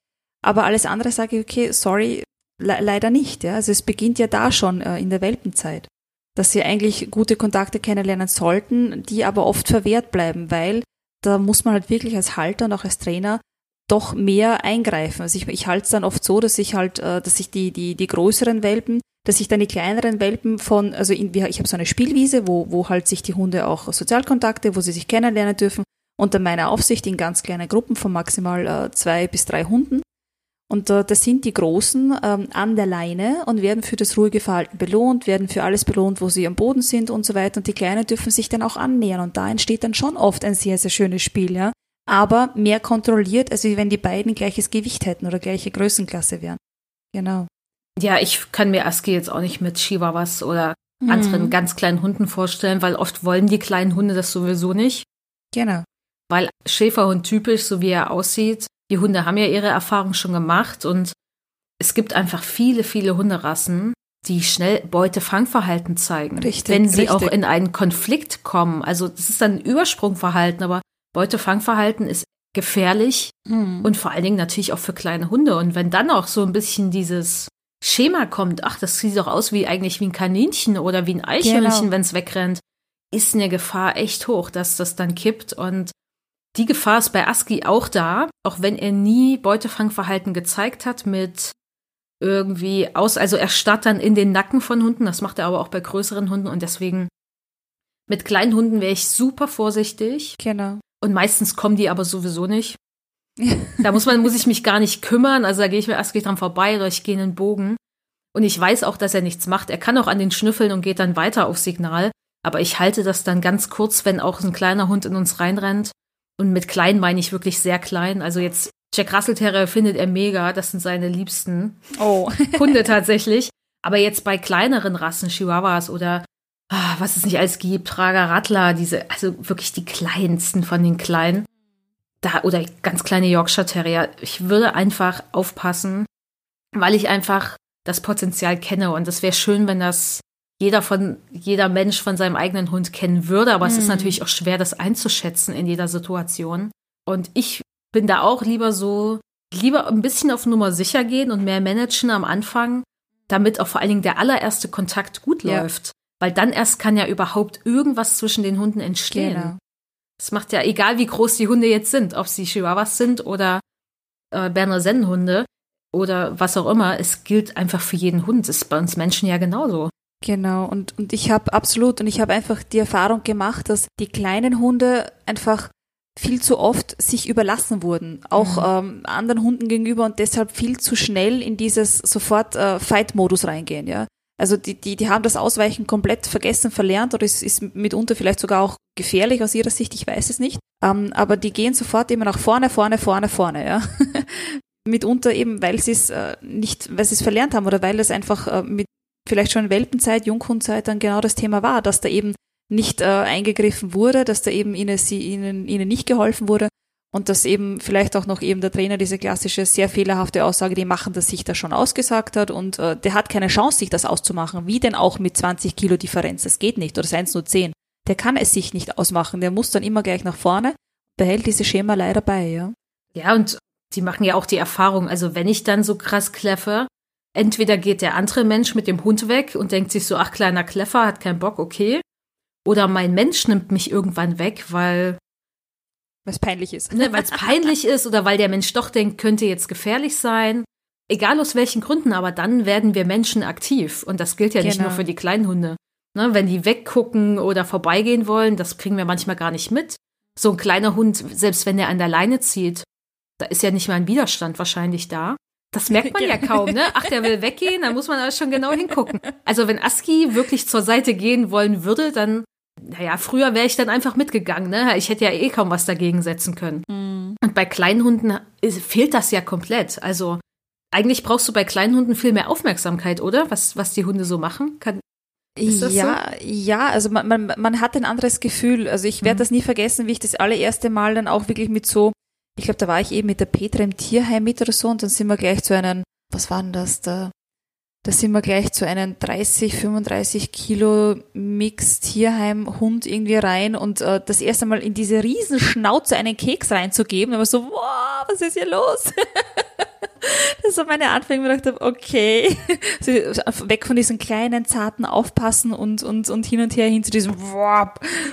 Aber alles andere sage ich, okay, sorry, le leider nicht. Ja? Also es beginnt ja da schon äh, in der Welpenzeit, dass sie eigentlich gute Kontakte kennenlernen sollten, die aber oft verwehrt bleiben, weil da muss man halt wirklich als Halter und auch als Trainer doch mehr eingreifen. Also ich, ich halte es dann oft so, dass ich halt, äh, dass ich die, die, die größeren Welpen, dass ich dann die kleineren Welpen von, also in, ich habe so eine Spielwiese, wo, wo halt sich die Hunde auch Sozialkontakte, wo sie sich kennenlernen dürfen, unter meiner Aufsicht in ganz kleinen Gruppen von maximal äh, zwei bis drei Hunden. Und äh, das sind die Großen ähm, an der Leine und werden für das ruhige Verhalten belohnt, werden für alles belohnt, wo sie am Boden sind und so weiter. Und die Kleinen dürfen sich dann auch annähern. Und da entsteht dann schon oft ein sehr, sehr schönes Spiel, ja. Aber mehr kontrolliert, als wenn die beiden gleiches Gewicht hätten oder gleiche Größenklasse wären. Genau. Ja, ich kann mir Aski jetzt auch nicht mit Chihuahuas oder mhm. anderen ganz kleinen Hunden vorstellen, weil oft wollen die kleinen Hunde das sowieso nicht. Genau. Weil Schäferhund typisch, so wie er aussieht, die Hunde haben ja ihre Erfahrung schon gemacht und es gibt einfach viele, viele Hunderassen, die schnell Beutefangverhalten zeigen. Richtig, wenn sie richtig. auch in einen Konflikt kommen. Also das ist dann ein Übersprungverhalten, aber Beutefangverhalten ist gefährlich mhm. und vor allen Dingen natürlich auch für kleine Hunde. Und wenn dann auch so ein bisschen dieses Schema kommt, ach, das sieht doch aus wie eigentlich wie ein Kaninchen oder wie ein Eichhörnchen, genau. wenn es wegrennt, ist eine Gefahr echt hoch, dass das dann kippt. Und die Gefahr ist bei ASCII auch da, auch wenn er nie Beutefangverhalten gezeigt hat mit irgendwie aus, also er starrt dann in den Nacken von Hunden, das macht er aber auch bei größeren Hunden und deswegen mit kleinen Hunden wäre ich super vorsichtig. Genau. Und meistens kommen die aber sowieso nicht. da muss man, muss ich mich gar nicht kümmern, also da gehe ich mir erst dran vorbei oder ich gehe in den Bogen. Und ich weiß auch, dass er nichts macht. Er kann auch an den Schnüffeln und geht dann weiter auf Signal. Aber ich halte das dann ganz kurz, wenn auch ein kleiner Hund in uns reinrennt. Und mit klein meine ich wirklich sehr klein. Also jetzt Jack Russell Terrier findet er mega. Das sind seine liebsten oh. Hunde tatsächlich. Aber jetzt bei kleineren Rassen, Chihuahuas oder ah, was es nicht alles gibt, Prager Rattler, diese, also wirklich die kleinsten von den kleinen. Da, oder ganz kleine Yorkshire Terrier. Ich würde einfach aufpassen, weil ich einfach das Potenzial kenne. Und es wäre schön, wenn das jeder von, jeder Mensch von seinem eigenen Hund kennen würde, aber mhm. es ist mhm. natürlich auch schwer, das einzuschätzen in jeder Situation. Und ich bin da auch lieber so, lieber ein bisschen auf Nummer sicher gehen und mehr managen am Anfang, damit auch vor allen Dingen der allererste Kontakt gut ja. läuft. Weil dann erst kann ja überhaupt irgendwas zwischen den Hunden entstehen. Genau. Es macht ja, egal wie groß die Hunde jetzt sind, ob sie Chihuahuas sind oder äh, Berner Sennenhunde oder was auch immer, es gilt einfach für jeden Hund. Das ist bei uns Menschen ja genauso. Genau, und, und ich habe absolut, und ich habe einfach die Erfahrung gemacht, dass die kleinen Hunde einfach viel zu oft sich überlassen wurden, auch mhm. ähm, anderen Hunden gegenüber und deshalb viel zu schnell in dieses sofort äh, Fight-Modus reingehen, ja. Also die, die, die haben das Ausweichen komplett vergessen, verlernt oder es ist mitunter vielleicht sogar auch gefährlich aus ihrer Sicht, ich weiß es nicht. Ähm, aber die gehen sofort immer nach vorne, vorne, vorne, vorne, ja. mitunter eben, weil sie es äh, nicht, weil sie es verlernt haben oder weil es einfach äh, mit vielleicht schon Welpenzeit, Junghundzeit dann genau das Thema war, dass da eben nicht äh, eingegriffen wurde, dass da eben ihnen, sie, ihnen, ihnen nicht geholfen wurde und dass eben vielleicht auch noch eben der Trainer diese klassische, sehr fehlerhafte Aussage, die machen das sich da schon ausgesagt hat und äh, der hat keine Chance, sich das auszumachen. Wie denn auch mit 20 Kilo Differenz? Das geht nicht oder seien es nur 10. Der kann es sich nicht ausmachen, der muss dann immer gleich nach vorne, behält diese Schema leider bei, ja. Ja, und die machen ja auch die Erfahrung, also wenn ich dann so krass kleffe, entweder geht der andere Mensch mit dem Hund weg und denkt sich so, ach kleiner Kleffer, hat keinen Bock, okay. Oder mein Mensch nimmt mich irgendwann weg, weil was peinlich ist. Ne, weil es peinlich ist oder weil der Mensch doch denkt, könnte jetzt gefährlich sein. Egal aus welchen Gründen, aber dann werden wir Menschen aktiv. Und das gilt ja genau. nicht nur genau. für die kleinen Hunde. Ne, wenn die weggucken oder vorbeigehen wollen, das kriegen wir manchmal gar nicht mit. So ein kleiner Hund, selbst wenn der an der Leine zieht, da ist ja nicht mal ein Widerstand wahrscheinlich da. Das merkt man ja kaum, ne? Ach, der will weggehen, da muss man aber schon genau hingucken. Also wenn Aski wirklich zur Seite gehen wollen würde, dann, naja, früher wäre ich dann einfach mitgegangen, ne? Ich hätte ja eh kaum was dagegen setzen können. Mhm. Und bei kleinen Hunden fehlt das ja komplett. Also eigentlich brauchst du bei kleinen Hunden viel mehr Aufmerksamkeit, oder? Was, was die Hunde so machen? Kann, ja, so? ja, also man, man, man hat ein anderes Gefühl. Also ich werde mhm. das nie vergessen, wie ich das allererste Mal dann auch wirklich mit so, ich glaube, da war ich eben mit der Petra im Tierheim mit oder so und dann sind wir gleich zu einem, was war denn das da? Da sind wir gleich zu einem 30, 35 Kilo Mix Tierheim Hund irgendwie rein und äh, das erste Mal in diese riesen Schnauze einen Keks reinzugeben, aber so, wow, was ist hier los? das war meine Anfänge, wo ich dachte, okay, weg von diesen kleinen, zarten Aufpassen und, und, und hin und her hin zu diesem, wow,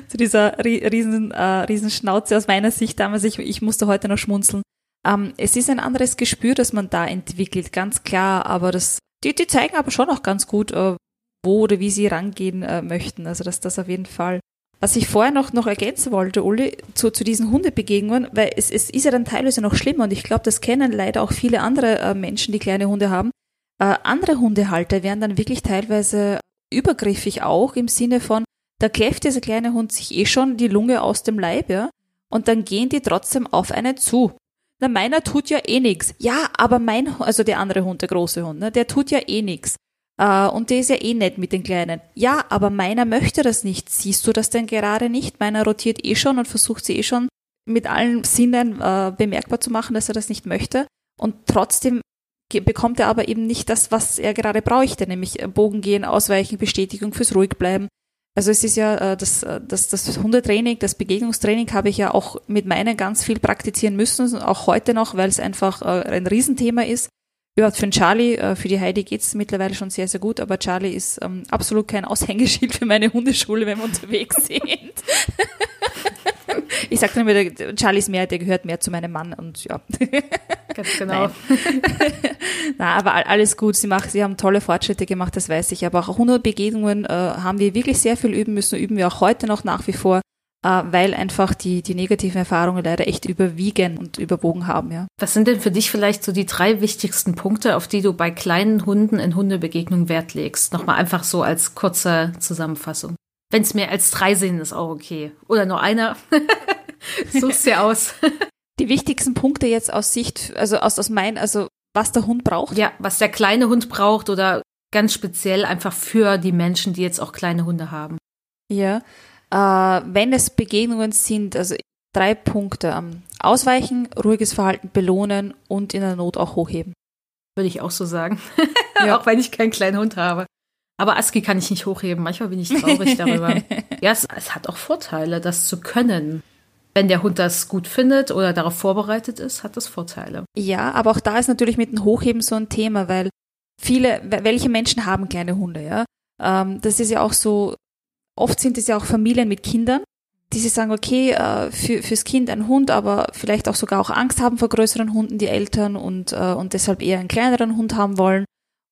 zu dieser riesen, äh, riesen Schnauze aus meiner Sicht damals. Ich, ich musste heute noch schmunzeln. Ähm, es ist ein anderes Gespür, das man da entwickelt, ganz klar, aber das die, die zeigen aber schon auch ganz gut, äh, wo oder wie sie rangehen äh, möchten. Also dass das auf jeden Fall. Was ich vorher noch, noch ergänzen wollte, Uli, zu, zu diesen Hundebegegnungen, weil es, es ist ja dann teilweise noch schlimmer und ich glaube, das kennen leider auch viele andere äh, Menschen, die kleine Hunde haben. Äh, andere Hundehalter werden dann wirklich teilweise übergriffig auch im Sinne von, da kläfft dieser kleine Hund sich eh schon die Lunge aus dem Leib, ja, und dann gehen die trotzdem auf einen zu na meiner tut ja eh nix. Ja, aber mein, also der andere Hund, der große Hund, ne, der tut ja eh nix. Äh, und der ist ja eh nett mit den Kleinen. Ja, aber meiner möchte das nicht. Siehst du das denn gerade nicht? Meiner rotiert eh schon und versucht sie eh schon mit allen Sinnen äh, bemerkbar zu machen, dass er das nicht möchte. Und trotzdem bekommt er aber eben nicht das, was er gerade bräuchte, nämlich Bogen gehen, ausweichen, Bestätigung fürs Ruhigbleiben, also es ist ja äh, das, äh, das, das Hundetraining, das Begegnungstraining habe ich ja auch mit meinen ganz viel praktizieren müssen, auch heute noch, weil es einfach äh, ein Riesenthema ist. Überhaupt für den Charlie, für die Heidi geht's mittlerweile schon sehr, sehr gut, aber Charlie ist ähm, absolut kein Aushängeschild für meine Hundeschule, wenn wir unterwegs sind. ich sage dann immer, Charlie ist mehr, der gehört mehr zu meinem Mann und ja. Ganz genau. Na, aber alles gut. Sie machen, sie haben tolle Fortschritte gemacht, das weiß ich. Aber auch 100 Begegnungen äh, haben wir wirklich sehr viel üben müssen, üben wir auch heute noch nach wie vor, äh, weil einfach die, die negativen Erfahrungen leider echt überwiegen und überwogen haben, ja. Was sind denn für dich vielleicht so die drei wichtigsten Punkte, auf die du bei kleinen Hunden in Hundebegegnungen Wert legst? Nochmal einfach so als kurze Zusammenfassung. Wenn es mehr als drei sind, ist auch okay. Oder nur einer. Such's dir aus. Die wichtigsten Punkte jetzt aus Sicht, also aus, aus mein, also was der Hund braucht? Ja, was der kleine Hund braucht oder ganz speziell einfach für die Menschen, die jetzt auch kleine Hunde haben. Ja, äh, wenn es Begegnungen sind, also drei Punkte. Ausweichen, ruhiges Verhalten belohnen und in der Not auch hochheben. Würde ich auch so sagen. ja. auch wenn ich keinen kleinen Hund habe. Aber ASCII kann ich nicht hochheben. Manchmal bin ich traurig darüber. ja, es, es, hat auch Vorteile, das zu können. Wenn der Hund das gut findet oder darauf vorbereitet ist, hat das Vorteile. Ja, aber auch da ist natürlich mit dem Hochheben so ein Thema, weil viele, welche Menschen haben kleine Hunde, ja? Ähm, das ist ja auch so, oft sind es ja auch Familien mit Kindern, die sich sagen, okay, äh, für, fürs Kind ein Hund, aber vielleicht auch sogar auch Angst haben vor größeren Hunden, die Eltern und, äh, und deshalb eher einen kleineren Hund haben wollen.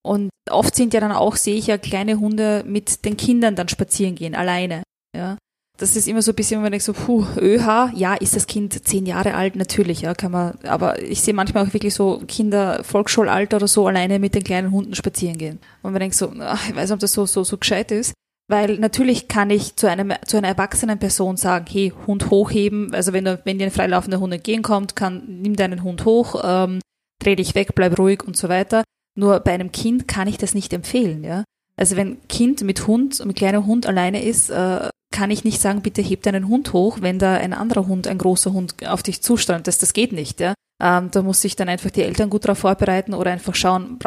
Und oft sind ja dann auch, sehe ich ja kleine Hunde mit den Kindern dann spazieren gehen, alleine. Ja das ist immer so ein bisschen, wenn denkt so, puh, ÖH, ja, ist das Kind zehn Jahre alt? Natürlich, ja, kann man, aber ich sehe manchmal auch wirklich so Kinder Volksschulalter oder so alleine mit den kleinen Hunden spazieren gehen. Und man denkt so, ach, ich weiß nicht, ob das so, so, so gescheit ist. Weil natürlich kann ich zu einem, zu einer erwachsenen Person sagen, hey, Hund hochheben. Also wenn du, wenn dir ein freilaufender Hund entgegenkommt, kann, nimm deinen Hund hoch, ähm, dreh dich weg, bleib ruhig und so weiter. Nur bei einem Kind kann ich das nicht empfehlen, ja. Also wenn Kind mit Hund, mit kleiner Hund alleine ist, äh, kann ich nicht sagen, bitte heb deinen Hund hoch, wenn da ein anderer Hund, ein großer Hund auf dich zuströmt. Das, das geht nicht, ja. Ähm, da muss sich dann einfach die Eltern gut darauf vorbereiten oder einfach schauen,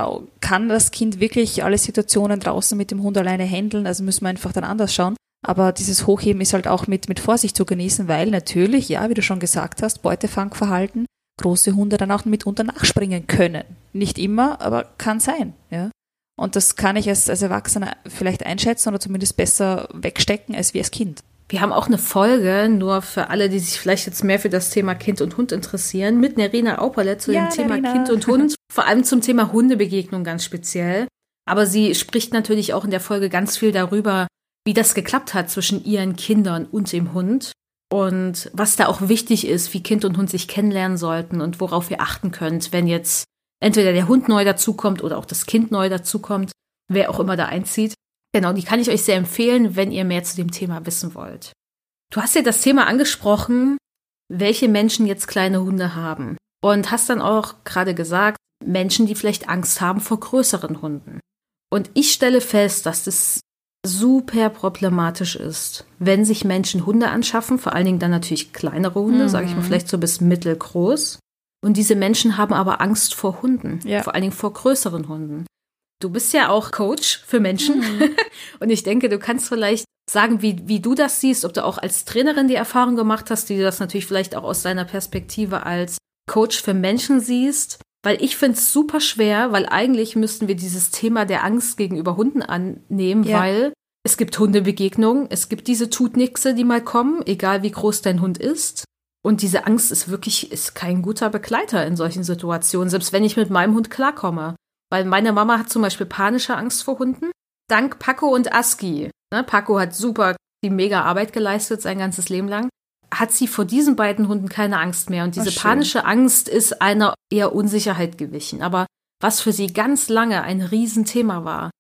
kann das Kind wirklich alle Situationen draußen mit dem Hund alleine handeln? Also müssen wir einfach dann anders schauen. Aber dieses Hochheben ist halt auch mit, mit Vorsicht zu genießen, weil natürlich, ja, wie du schon gesagt hast, Beutefangverhalten, große Hunde dann auch mitunter nachspringen können. Nicht immer, aber kann sein, ja. Und das kann ich als, als Erwachsener vielleicht einschätzen oder zumindest besser wegstecken als wie als Kind. Wir haben auch eine Folge, nur für alle, die sich vielleicht jetzt mehr für das Thema Kind und Hund interessieren, mit Nerina Auperle zu ja, dem Thema Nerina. Kind und Hund, vor allem zum Thema Hundebegegnung ganz speziell. Aber sie spricht natürlich auch in der Folge ganz viel darüber, wie das geklappt hat zwischen ihren Kindern und dem Hund und was da auch wichtig ist, wie Kind und Hund sich kennenlernen sollten und worauf ihr achten könnt, wenn jetzt entweder der Hund neu dazukommt oder auch das Kind neu dazukommt, wer auch immer da einzieht. Genau, die kann ich euch sehr empfehlen, wenn ihr mehr zu dem Thema wissen wollt. Du hast ja das Thema angesprochen, welche Menschen jetzt kleine Hunde haben. Und hast dann auch gerade gesagt, Menschen, die vielleicht Angst haben vor größeren Hunden. Und ich stelle fest, dass das super problematisch ist, wenn sich Menschen Hunde anschaffen, vor allen Dingen dann natürlich kleinere Hunde, mhm. sage ich mal vielleicht so bis mittelgroß. Und diese Menschen haben aber Angst vor Hunden, ja. vor allen Dingen vor größeren Hunden. Du bist ja auch Coach für Menschen mhm. und ich denke, du kannst vielleicht sagen, wie, wie du das siehst, ob du auch als Trainerin die Erfahrung gemacht hast, die du das natürlich vielleicht auch aus deiner Perspektive als Coach für Menschen siehst. Weil ich finde es super schwer, weil eigentlich müssten wir dieses Thema der Angst gegenüber Hunden annehmen, ja. weil es gibt Hundebegegnungen, es gibt diese Tutnixe, die mal kommen, egal wie groß dein Hund ist. Und diese Angst ist wirklich, ist kein guter Begleiter in solchen Situationen, selbst wenn ich mit meinem Hund klarkomme. Weil meine Mama hat zum Beispiel panische Angst vor Hunden. Dank Paco und Aski. Ne, Paco hat super die mega Arbeit geleistet sein ganzes Leben lang hat sie vor diesen beiden Hunden keine Angst mehr. Und diese Ach, panische Angst ist einer eher Unsicherheit gewichen. Aber was für sie ganz lange ein Riesenthema war,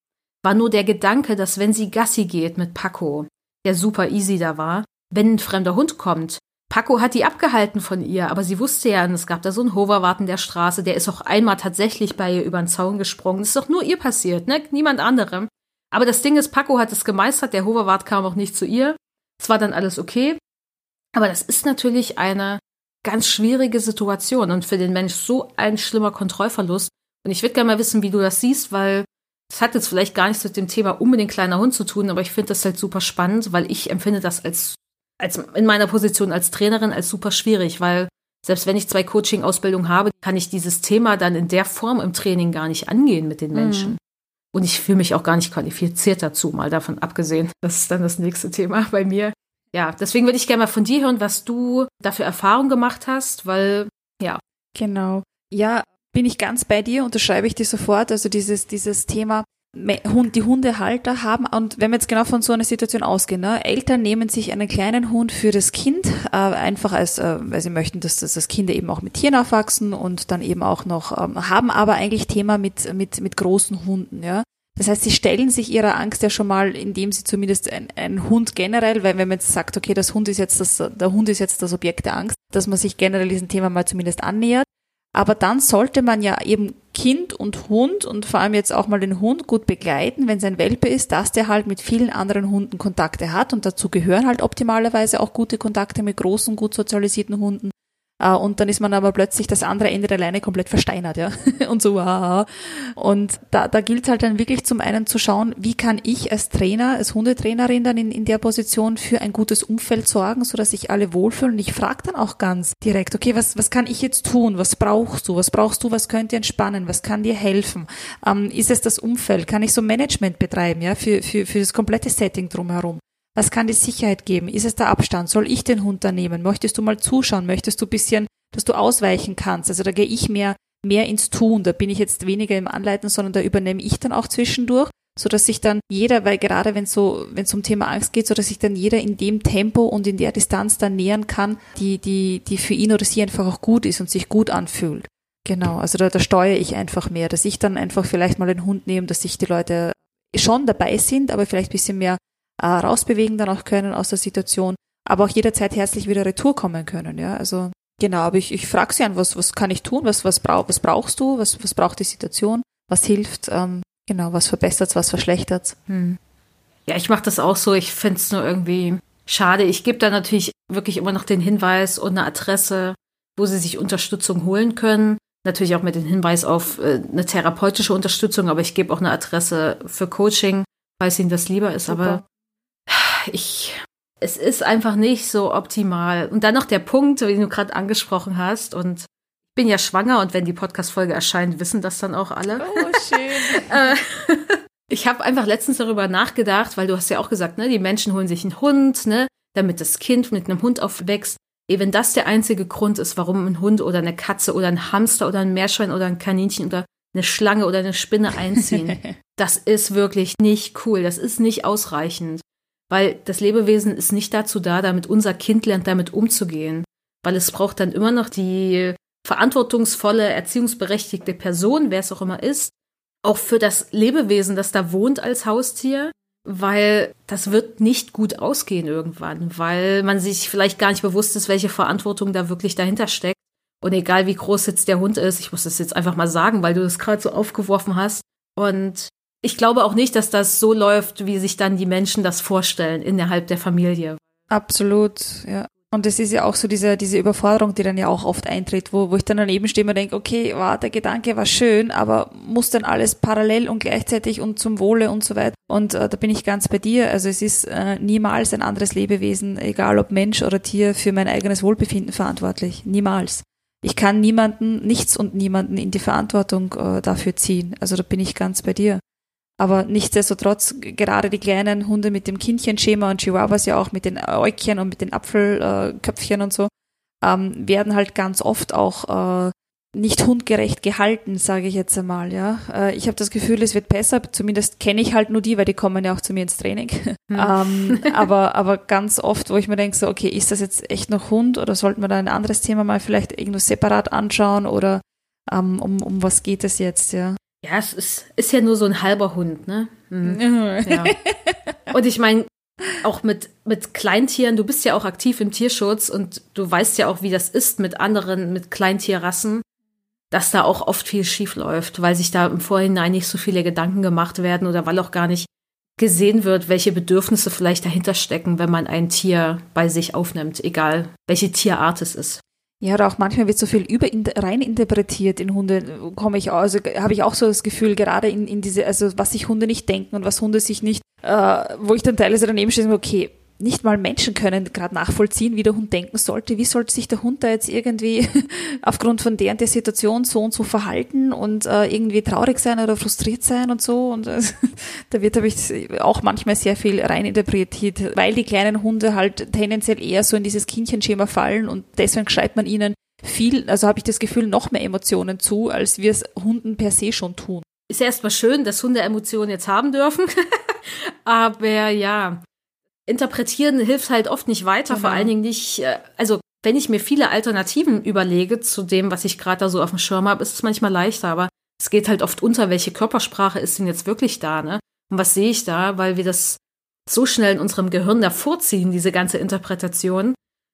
war nur der Gedanke, dass wenn sie Gassi geht mit Paco, der super easy da war, wenn ein fremder Hund kommt, Paco hat die abgehalten von ihr, aber sie wusste ja, es gab da so einen Hoverwart in der Straße, der ist auch einmal tatsächlich bei ihr über den Zaun gesprungen. Das ist doch nur ihr passiert, ne? Niemand anderem. Aber das Ding ist, Paco hat es gemeistert, der Hoverwart kam auch nicht zu ihr. Es war dann alles okay. Aber das ist natürlich eine ganz schwierige Situation und für den Mensch so ein schlimmer Kontrollverlust. Und ich würde gerne mal wissen, wie du das siehst, weil das hat jetzt vielleicht gar nichts mit dem Thema unbedingt kleiner Hund zu tun, aber ich finde das halt super spannend, weil ich empfinde das als, als in meiner Position als Trainerin als super schwierig, weil selbst wenn ich zwei Coaching-Ausbildungen habe, kann ich dieses Thema dann in der Form im Training gar nicht angehen mit den mhm. Menschen. Mhm. Und ich fühle mich auch gar nicht qualifiziert dazu, mal davon abgesehen. Das ist dann das nächste Thema bei mir ja, deswegen würde ich gerne mal von dir hören, was du dafür Erfahrung gemacht hast, weil, ja. Genau. Ja, bin ich ganz bei dir, unterschreibe ich dir sofort. Also dieses, dieses Thema, die Hundehalter haben, und wenn wir jetzt genau von so einer Situation ausgehen, ne, Eltern nehmen sich einen kleinen Hund für das Kind, äh, einfach als, äh, weil sie möchten, dass, dass das Kinder eben auch mit Tieren aufwachsen und dann eben auch noch, ähm, haben aber eigentlich Thema mit, mit, mit großen Hunden, ja. Das heißt, sie stellen sich ihrer Angst ja schon mal, indem sie zumindest ein, ein, Hund generell, weil wenn man jetzt sagt, okay, das Hund ist jetzt das, der Hund ist jetzt das Objekt der Angst, dass man sich generell diesem Thema mal zumindest annähert. Aber dann sollte man ja eben Kind und Hund und vor allem jetzt auch mal den Hund gut begleiten, wenn es ein Welpe ist, dass der halt mit vielen anderen Hunden Kontakte hat. Und dazu gehören halt optimalerweise auch gute Kontakte mit großen, gut sozialisierten Hunden, und dann ist man aber plötzlich das andere Ende der Leine komplett versteinert, ja. Und so, haha. Und da, da gilt halt dann wirklich zum einen zu schauen, wie kann ich als Trainer, als Hundetrainerin dann in, in der Position für ein gutes Umfeld sorgen, so dass sich alle wohlfühlen. Und ich frage dann auch ganz direkt, okay, was, was kann ich jetzt tun? Was brauchst du? Was brauchst du? Was könnte entspannen? Was kann dir helfen? Ähm, ist es das Umfeld? Kann ich so Management betreiben, ja, für, für, für das komplette Setting drumherum? Was kann die Sicherheit geben? Ist es der Abstand? Soll ich den Hund da nehmen? Möchtest du mal zuschauen? Möchtest du bisschen, dass du ausweichen kannst? Also da gehe ich mehr, mehr ins Tun. Da bin ich jetzt weniger im Anleiten, sondern da übernehme ich dann auch zwischendurch, so dass sich dann jeder, weil gerade wenn so, wenn es um Thema Angst geht, so dass sich dann jeder in dem Tempo und in der Distanz dann nähern kann, die, die, die für ihn oder sie einfach auch gut ist und sich gut anfühlt. Genau, also da, da steuere ich einfach mehr, dass ich dann einfach vielleicht mal den Hund nehme, dass sich die Leute schon dabei sind, aber vielleicht ein bisschen mehr äh, rausbewegen dann auch können aus der Situation, aber auch jederzeit herzlich wieder retour kommen können. Ja, also genau. Aber ich, ich frage sie an, was was kann ich tun? Was was brauch, was brauchst du? Was was braucht die Situation? Was hilft? Ähm, genau, was verbessert was verschlechtert hm. Ja, ich mache das auch so. Ich finde es nur irgendwie schade. Ich gebe da natürlich wirklich immer noch den Hinweis und eine Adresse, wo sie sich Unterstützung holen können. Natürlich auch mit dem Hinweis auf äh, eine therapeutische Unterstützung, aber ich gebe auch eine Adresse für Coaching, falls ihnen das lieber ist. Super. Aber ich, es ist einfach nicht so optimal. Und dann noch der Punkt, den du gerade angesprochen hast und ich bin ja schwanger und wenn die Podcast-Folge erscheint, wissen das dann auch alle. Oh, schön. Äh, ich habe einfach letztens darüber nachgedacht, weil du hast ja auch gesagt, ne, die Menschen holen sich einen Hund, ne, damit das Kind mit einem Hund aufwächst. Ey, wenn das der einzige Grund ist, warum ein Hund oder eine Katze oder ein Hamster oder ein Meerschwein oder ein Kaninchen oder eine Schlange oder eine Spinne einziehen, das ist wirklich nicht cool. Das ist nicht ausreichend. Weil das Lebewesen ist nicht dazu da, damit unser Kind lernt, damit umzugehen. Weil es braucht dann immer noch die verantwortungsvolle, erziehungsberechtigte Person, wer es auch immer ist, auch für das Lebewesen, das da wohnt als Haustier, weil das wird nicht gut ausgehen irgendwann, weil man sich vielleicht gar nicht bewusst ist, welche Verantwortung da wirklich dahinter steckt. Und egal wie groß jetzt der Hund ist, ich muss das jetzt einfach mal sagen, weil du das gerade so aufgeworfen hast. Und ich glaube auch nicht, dass das so läuft, wie sich dann die Menschen das vorstellen innerhalb der Familie. Absolut, ja. Und es ist ja auch so diese, diese Überforderung, die dann ja auch oft eintritt, wo, wo ich dann daneben stehe und denke, okay, wow, der Gedanke war schön, aber muss dann alles parallel und gleichzeitig und zum Wohle und so weiter. Und äh, da bin ich ganz bei dir. Also es ist äh, niemals ein anderes Lebewesen, egal ob Mensch oder Tier, für mein eigenes Wohlbefinden verantwortlich. Niemals. Ich kann niemanden, nichts und niemanden in die Verantwortung äh, dafür ziehen. Also da bin ich ganz bei dir. Aber nichtsdestotrotz, gerade die kleinen Hunde mit dem Kindchenschema und Chihuahuas ja auch mit den Äugchen und mit den Apfelköpfchen und so, ähm, werden halt ganz oft auch äh, nicht hundgerecht gehalten, sage ich jetzt einmal. Ja, äh, ich habe das Gefühl, es wird besser. Zumindest kenne ich halt nur die, weil die kommen ja auch zu mir ins Training. Hm. ähm, aber aber ganz oft, wo ich mir denke, so okay, ist das jetzt echt noch Hund oder sollten wir da ein anderes Thema mal vielleicht irgendwo separat anschauen oder ähm, um um was geht es jetzt? Ja. Ja, es ist, ist ja nur so ein halber Hund, ne? Mhm. Ja. Und ich meine, auch mit, mit Kleintieren, du bist ja auch aktiv im Tierschutz und du weißt ja auch, wie das ist mit anderen, mit Kleintierrassen, dass da auch oft viel schief läuft, weil sich da im Vorhinein nicht so viele Gedanken gemacht werden oder weil auch gar nicht gesehen wird, welche Bedürfnisse vielleicht dahinter stecken, wenn man ein Tier bei sich aufnimmt, egal welche Tierart es ist. Ja, oder auch manchmal wird so viel über rein interpretiert in Hunde, komme ich also habe ich auch so das Gefühl, gerade in, in diese, also was sich Hunde nicht denken und was Hunde sich nicht, äh, wo ich dann teilweise daneben stehe, okay, nicht mal Menschen können gerade nachvollziehen, wie der Hund denken sollte. Wie sollte sich der Hund da jetzt irgendwie aufgrund von der und der Situation so und so verhalten und äh, irgendwie traurig sein oder frustriert sein und so. Und äh, da wird, habe ich auch manchmal sehr viel reininterpretiert, weil die kleinen Hunde halt tendenziell eher so in dieses Kindchenschema fallen und deswegen schreibt man ihnen viel, also habe ich das Gefühl, noch mehr Emotionen zu, als wir es Hunden per se schon tun. Ist erstmal schön, dass Hunde Emotionen jetzt haben dürfen. Aber ja, interpretieren hilft halt oft nicht weiter, genau. vor allen Dingen nicht, äh, also wenn ich mir viele Alternativen überlege zu dem, was ich gerade da so auf dem Schirm habe, ist es manchmal leichter, aber es geht halt oft unter, welche Körpersprache ist denn jetzt wirklich da, ne? Und was sehe ich da, weil wir das so schnell in unserem Gehirn davorziehen, diese ganze Interpretation,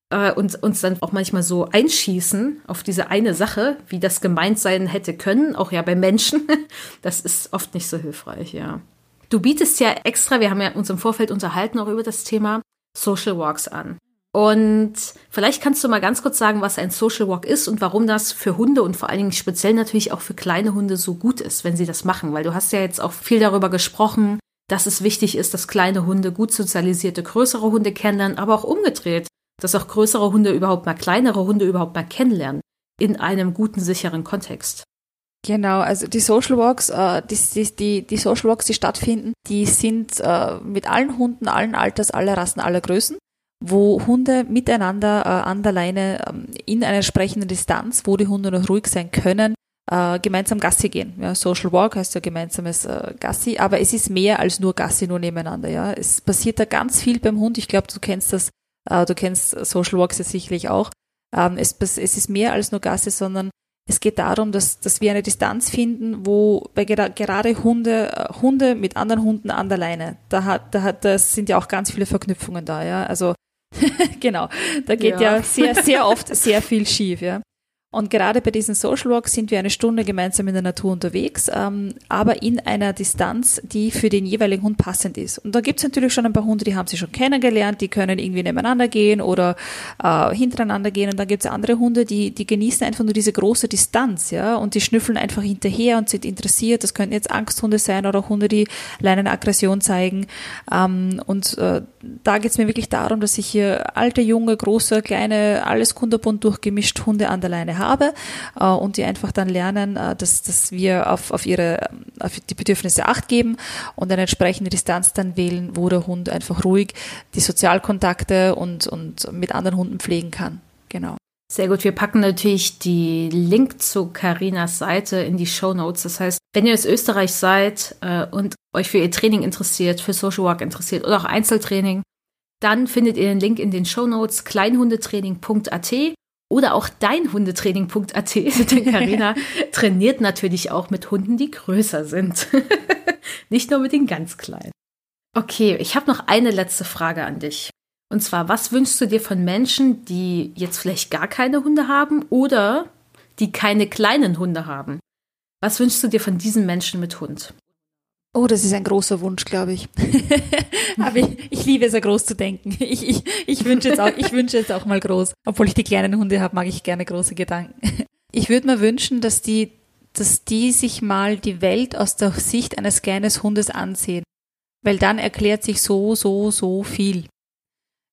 äh, und uns dann auch manchmal so einschießen auf diese eine Sache, wie das gemeint sein hätte können, auch ja bei Menschen. Das ist oft nicht so hilfreich, ja. Du bietest ja extra, wir haben ja uns im Vorfeld unterhalten auch über das Thema Social Walks an. Und vielleicht kannst du mal ganz kurz sagen, was ein Social Walk ist und warum das für Hunde und vor allen Dingen speziell natürlich auch für kleine Hunde so gut ist, wenn sie das machen. Weil du hast ja jetzt auch viel darüber gesprochen, dass es wichtig ist, dass kleine Hunde gut sozialisierte größere Hunde kennenlernen, aber auch umgedreht, dass auch größere Hunde überhaupt mal kleinere Hunde überhaupt mal kennenlernen in einem guten, sicheren Kontext. Genau, also die Social Walks, äh, die, die, die Social Walks, die stattfinden, die sind äh, mit allen Hunden, allen Alters, aller Rassen, aller Größen, wo Hunde miteinander äh, an der Leine ähm, in einer entsprechenden Distanz, wo die Hunde noch ruhig sein können, gemeinsam Gassi gehen. Ja, Social Walk heißt ja gemeinsames Gassi, aber es ist mehr als nur Gassi, nur nebeneinander. Ja, es passiert da ganz viel beim Hund. Ich glaube, du kennst das, du kennst Social Walks ja sicherlich auch. Ähm, es, es ist mehr als nur Gassi, sondern es geht darum, dass, dass wir eine Distanz finden, wo bei gerade Hunde, äh, Hunde mit anderen Hunden an der Leine, da hat, da hat, das sind ja auch ganz viele Verknüpfungen da, ja. Also genau, da geht ja. ja sehr, sehr oft sehr viel schief, ja. Und gerade bei diesen Social Walks sind wir eine Stunde gemeinsam in der Natur unterwegs, ähm, aber in einer Distanz, die für den jeweiligen Hund passend ist. Und da gibt es natürlich schon ein paar Hunde, die haben sich schon kennengelernt, die können irgendwie nebeneinander gehen oder äh, hintereinander gehen. Und dann gibt es andere Hunde, die, die genießen einfach nur diese große Distanz, ja, und die schnüffeln einfach hinterher und sind interessiert. Das könnten jetzt Angsthunde sein oder Hunde, die eine Aggression zeigen. Ähm, und äh, da geht es mir wirklich darum, dass ich hier alte, junge, große, kleine, alles kunderbunt durchgemischt Hunde an der Leine habe äh, und die einfach dann lernen, äh, dass, dass wir auf, auf ihre auf die Bedürfnisse Acht geben und eine entsprechende Distanz dann wählen, wo der Hund einfach ruhig die Sozialkontakte und, und mit anderen Hunden pflegen kann. Genau. Sehr gut. Wir packen natürlich die Link zu Karinas Seite in die Show Notes. Das heißt, wenn ihr aus Österreich seid äh, und euch für ihr Training interessiert, für Social Work interessiert oder auch Einzeltraining, dann findet ihr den Link in den Show Notes kleinhundetraining.at oder auch deinhundetraining.at, denn Carina trainiert natürlich auch mit Hunden, die größer sind. Nicht nur mit den ganz kleinen. Okay, ich habe noch eine letzte Frage an dich. Und zwar, was wünschst du dir von Menschen, die jetzt vielleicht gar keine Hunde haben oder die keine kleinen Hunde haben? Was wünschst du dir von diesen Menschen mit Hund? Oh, das ist ein großer Wunsch, glaube ich. Aber ich, ich, liebe es ja groß zu denken. Ich, ich, ich wünsche jetzt auch, jetzt auch mal groß. Obwohl ich die kleinen Hunde habe, mag ich gerne große Gedanken. Ich würde mir wünschen, dass die, dass die sich mal die Welt aus der Sicht eines kleinen Hundes ansehen. Weil dann erklärt sich so, so, so viel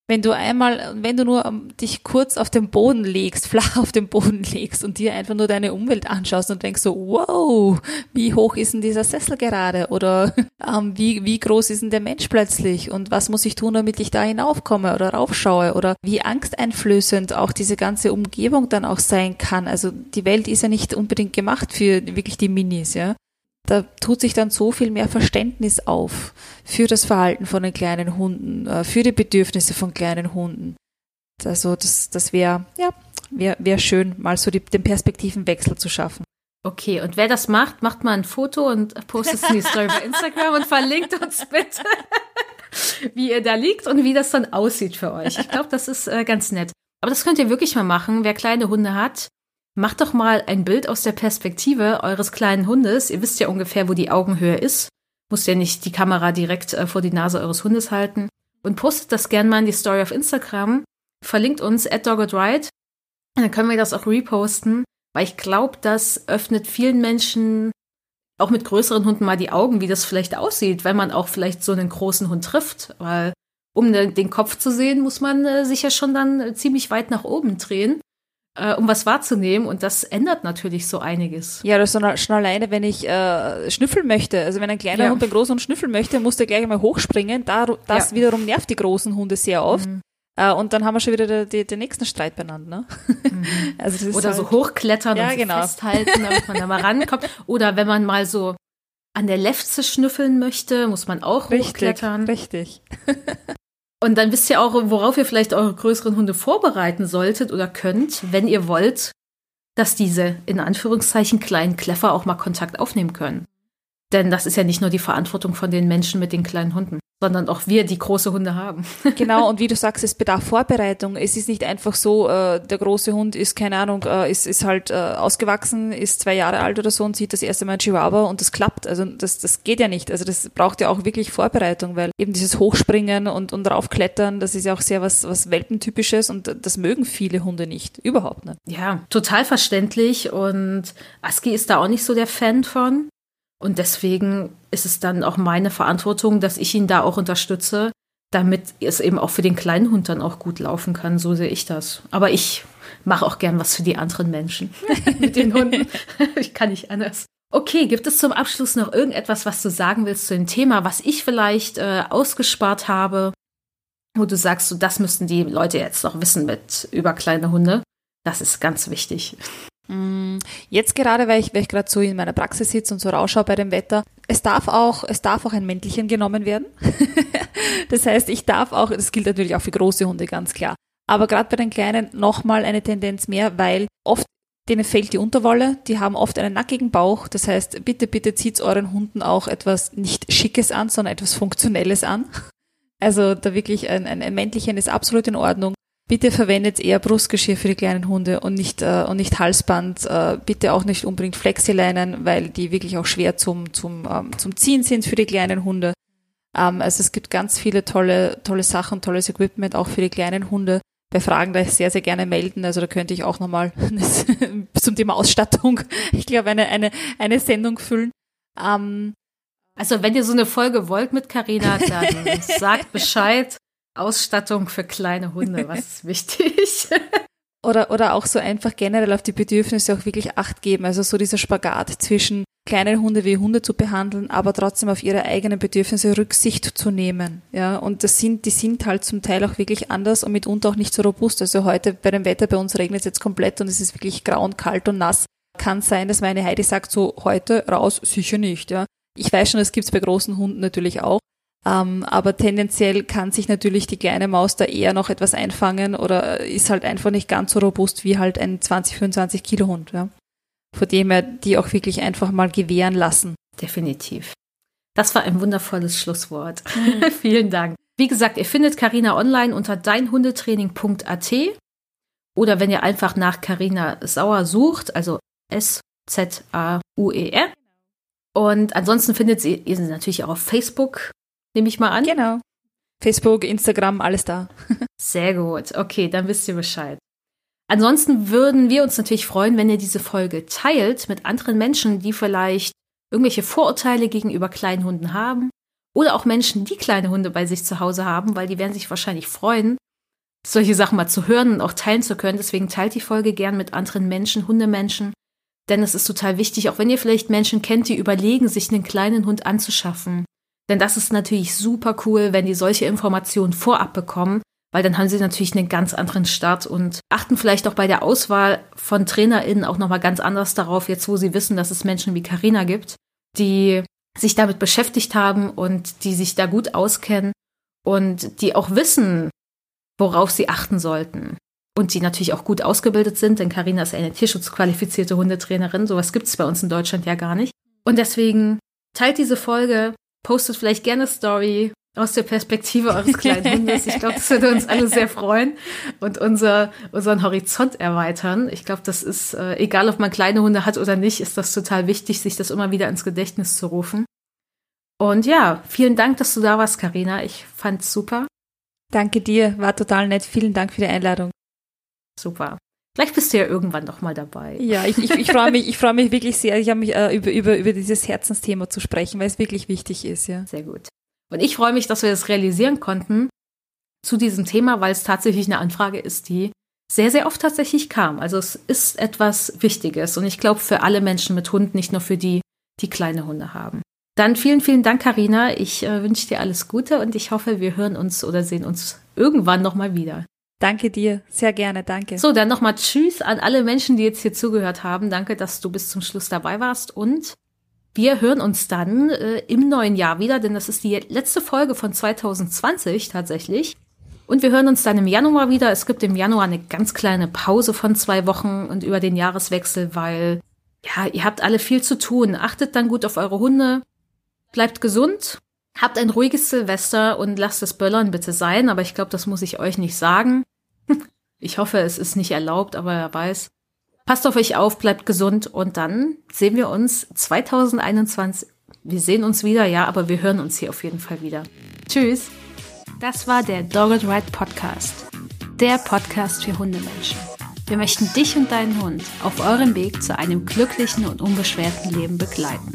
wenn du einmal, wenn du nur ähm, dich kurz auf den Boden legst, flach auf den Boden legst und dir einfach nur deine Umwelt anschaust und denkst so, wow, wie hoch ist denn dieser Sessel gerade? Oder ähm, wie, wie groß ist denn der Mensch plötzlich? Und was muss ich tun, damit ich da hinaufkomme oder raufschaue? Oder wie angsteinflößend auch diese ganze Umgebung dann auch sein kann. Also die Welt ist ja nicht unbedingt gemacht für wirklich die Minis, ja da tut sich dann so viel mehr Verständnis auf für das Verhalten von den kleinen Hunden, äh, für die Bedürfnisse von kleinen Hunden. Also das, das wäre, ja, wäre wär schön, mal so die, den Perspektivenwechsel zu schaffen. Okay, und wer das macht, macht mal ein Foto und postet es in die Story bei Instagram und verlinkt uns bitte, wie ihr da liegt und wie das dann aussieht für euch. Ich glaube, das ist äh, ganz nett. Aber das könnt ihr wirklich mal machen. Wer kleine Hunde hat, Macht doch mal ein Bild aus der Perspektive eures kleinen Hundes. Ihr wisst ja ungefähr, wo die Augenhöhe ist. Muss ja nicht die Kamera direkt äh, vor die Nase eures Hundes halten. Und postet das gerne mal in die Story auf Instagram. Verlinkt uns at Ride. Dann können wir das auch reposten, weil ich glaube, das öffnet vielen Menschen auch mit größeren Hunden mal die Augen, wie das vielleicht aussieht, wenn man auch vielleicht so einen großen Hund trifft. Weil um den Kopf zu sehen, muss man äh, sich ja schon dann ziemlich weit nach oben drehen äh, um was wahrzunehmen. Und das ändert natürlich so einiges. Ja, das ist schon alleine, wenn ich äh, schnüffeln möchte. Also wenn ein kleiner ja. Hund einen großen Hund schnüffeln möchte, muss der gleich einmal hochspringen. Da, das ja. wiederum nervt die großen Hunde sehr oft. Mhm. Uh, und dann haben wir schon wieder den, den, den nächsten Streit beieinander. Ne? Mhm. Also Oder halt, so hochklettern ja, und genau. festhalten, damit man da mal rankommt. Oder wenn man mal so an der Lefze schnüffeln möchte, muss man auch richtig, hochklettern. Richtig. Und dann wisst ihr auch, worauf ihr vielleicht eure größeren Hunde vorbereiten solltet oder könnt, wenn ihr wollt, dass diese in Anführungszeichen kleinen Kleffer auch mal Kontakt aufnehmen können. Denn das ist ja nicht nur die Verantwortung von den Menschen mit den kleinen Hunden sondern auch wir, die große Hunde haben. genau, und wie du sagst, es bedarf Vorbereitung. Es ist nicht einfach so, äh, der große Hund ist, keine Ahnung, äh, ist, ist halt äh, ausgewachsen, ist zwei Jahre alt oder so und sieht das erste Mal ein Chihuahua und das klappt. Also das, das geht ja nicht. Also das braucht ja auch wirklich Vorbereitung, weil eben dieses Hochspringen und, und raufklettern, das ist ja auch sehr was, was Welpentypisches und das mögen viele Hunde nicht. Überhaupt nicht. Ja, total verständlich und Aski ist da auch nicht so der Fan von. Und deswegen ist es dann auch meine Verantwortung, dass ich ihn da auch unterstütze, damit es eben auch für den kleinen Hund dann auch gut laufen kann. So sehe ich das. Aber ich mache auch gern was für die anderen Menschen mit den Hunden. ich kann nicht anders. Okay, gibt es zum Abschluss noch irgendetwas, was du sagen willst zu dem Thema, was ich vielleicht äh, ausgespart habe, wo du sagst, so, das müssten die Leute jetzt noch wissen mit über kleine Hunde? Das ist ganz wichtig. Mm, jetzt gerade, weil ich, weil ich gerade so in meiner Praxis sitze und so rausschaue bei dem Wetter, es darf auch, es darf auch ein Mäntelchen genommen werden. das heißt, ich darf auch, das gilt natürlich auch für große Hunde, ganz klar. Aber gerade bei den Kleinen nochmal eine Tendenz mehr, weil oft denen fehlt die Unterwolle, die haben oft einen nackigen Bauch. Das heißt, bitte, bitte zieht euren Hunden auch etwas nicht Schickes an, sondern etwas Funktionelles an. Also da wirklich ein, ein, ein Mäntelchen ist absolut in Ordnung. Bitte verwendet eher Brustgeschirr für die kleinen Hunde und nicht, äh, und nicht Halsband. Äh, bitte auch nicht unbedingt Flexileinen, weil die wirklich auch schwer zum, zum, ähm, zum Ziehen sind für die kleinen Hunde. Ähm, also es gibt ganz viele tolle, tolle Sachen, tolles Equipment auch für die kleinen Hunde. Bei Fragen da sehr, sehr gerne melden. Also da könnte ich auch nochmal zum Thema Ausstattung, ich glaube, eine, eine, eine Sendung füllen. Ähm, also wenn ihr so eine Folge wollt mit Carina, dann sagt Bescheid. Ausstattung für kleine Hunde, was ist wichtig? oder, oder auch so einfach generell auf die Bedürfnisse auch wirklich Acht geben. Also so dieser Spagat zwischen kleinen Hunde wie Hunde zu behandeln, aber trotzdem auf ihre eigenen Bedürfnisse Rücksicht zu nehmen. Ja, und das sind, die sind halt zum Teil auch wirklich anders und mitunter auch nicht so robust. Also heute bei dem Wetter bei uns regnet es jetzt komplett und es ist wirklich grau und kalt und nass. Kann sein, dass meine Heidi sagt so, heute raus, sicher nicht, ja. Ich weiß schon, das gibt's bei großen Hunden natürlich auch. Ähm, aber tendenziell kann sich natürlich die kleine Maus da eher noch etwas einfangen oder ist halt einfach nicht ganz so robust wie halt ein 20, 25 Kilo Hund. Ja. Von dem her die auch wirklich einfach mal gewähren lassen. Definitiv. Das war ein wundervolles Schlusswort. Mhm. Vielen Dank. Wie gesagt, ihr findet Karina online unter deinhundetraining.at oder wenn ihr einfach nach Karina Sauer sucht, also S-Z-A-U-E-R. Und ansonsten findet ihr, ihr sie natürlich auch auf Facebook, nehme ich mal an. Genau. Facebook, Instagram, alles da. Sehr gut. Okay, dann wisst ihr Bescheid. Ansonsten würden wir uns natürlich freuen, wenn ihr diese Folge teilt mit anderen Menschen, die vielleicht irgendwelche Vorurteile gegenüber kleinen Hunden haben oder auch Menschen, die kleine Hunde bei sich zu Hause haben, weil die werden sich wahrscheinlich freuen, solche Sachen mal zu hören und auch teilen zu können. Deswegen teilt die Folge gern mit anderen Menschen, Hundemenschen, denn es ist total wichtig, auch wenn ihr vielleicht Menschen kennt, die überlegen, sich einen kleinen Hund anzuschaffen. Denn das ist natürlich super cool, wenn die solche Informationen vorab bekommen, weil dann haben sie natürlich einen ganz anderen Start und achten vielleicht auch bei der Auswahl von TrainerInnen auch nochmal ganz anders darauf, jetzt wo sie wissen, dass es Menschen wie Karina gibt, die sich damit beschäftigt haben und die sich da gut auskennen und die auch wissen, worauf sie achten sollten. Und die natürlich auch gut ausgebildet sind, denn Karina ist eine tierschutzqualifizierte Hundetrainerin. Sowas gibt es bei uns in Deutschland ja gar nicht. Und deswegen teilt diese Folge, postet vielleicht gerne Story aus der Perspektive eures kleinen Hundes. Ich glaube, das würde uns alle sehr freuen und unser, unseren Horizont erweitern. Ich glaube, das ist, äh, egal ob man kleine Hunde hat oder nicht, ist das total wichtig, sich das immer wieder ins Gedächtnis zu rufen. Und ja, vielen Dank, dass du da warst, Karina. Ich fand's super. Danke dir, war total nett. Vielen Dank für die Einladung. Super. Vielleicht bist du ja irgendwann noch mal dabei. Ja, ich, ich, ich freue mich, ich freue mich wirklich sehr, ich habe mich äh, über, über, über dieses Herzensthema zu sprechen, weil es wirklich wichtig ist, ja. Sehr gut. Und ich freue mich, dass wir das realisieren konnten zu diesem Thema, weil es tatsächlich eine Anfrage ist, die sehr, sehr oft tatsächlich kam. Also es ist etwas Wichtiges und ich glaube für alle Menschen mit Hund, nicht nur für die, die kleine Hunde haben. Dann vielen, vielen Dank, Karina. Ich äh, wünsche dir alles Gute und ich hoffe, wir hören uns oder sehen uns irgendwann nochmal wieder. Danke dir, sehr gerne, danke. So, dann nochmal Tschüss an alle Menschen, die jetzt hier zugehört haben. Danke, dass du bis zum Schluss dabei warst und wir hören uns dann äh, im neuen Jahr wieder, denn das ist die letzte Folge von 2020 tatsächlich. Und wir hören uns dann im Januar wieder. Es gibt im Januar eine ganz kleine Pause von zwei Wochen und über den Jahreswechsel, weil ja, ihr habt alle viel zu tun. Achtet dann gut auf eure Hunde, bleibt gesund, habt ein ruhiges Silvester und lasst es Böllern bitte sein. Aber ich glaube, das muss ich euch nicht sagen. Ich hoffe, es ist nicht erlaubt, aber wer weiß. Passt auf euch auf, bleibt gesund und dann sehen wir uns 2021. Wir sehen uns wieder, ja, aber wir hören uns hier auf jeden Fall wieder. Tschüss. Das war der Dogged Ride Podcast. Der Podcast für Hundemenschen. Wir möchten dich und deinen Hund auf eurem Weg zu einem glücklichen und unbeschwerten Leben begleiten.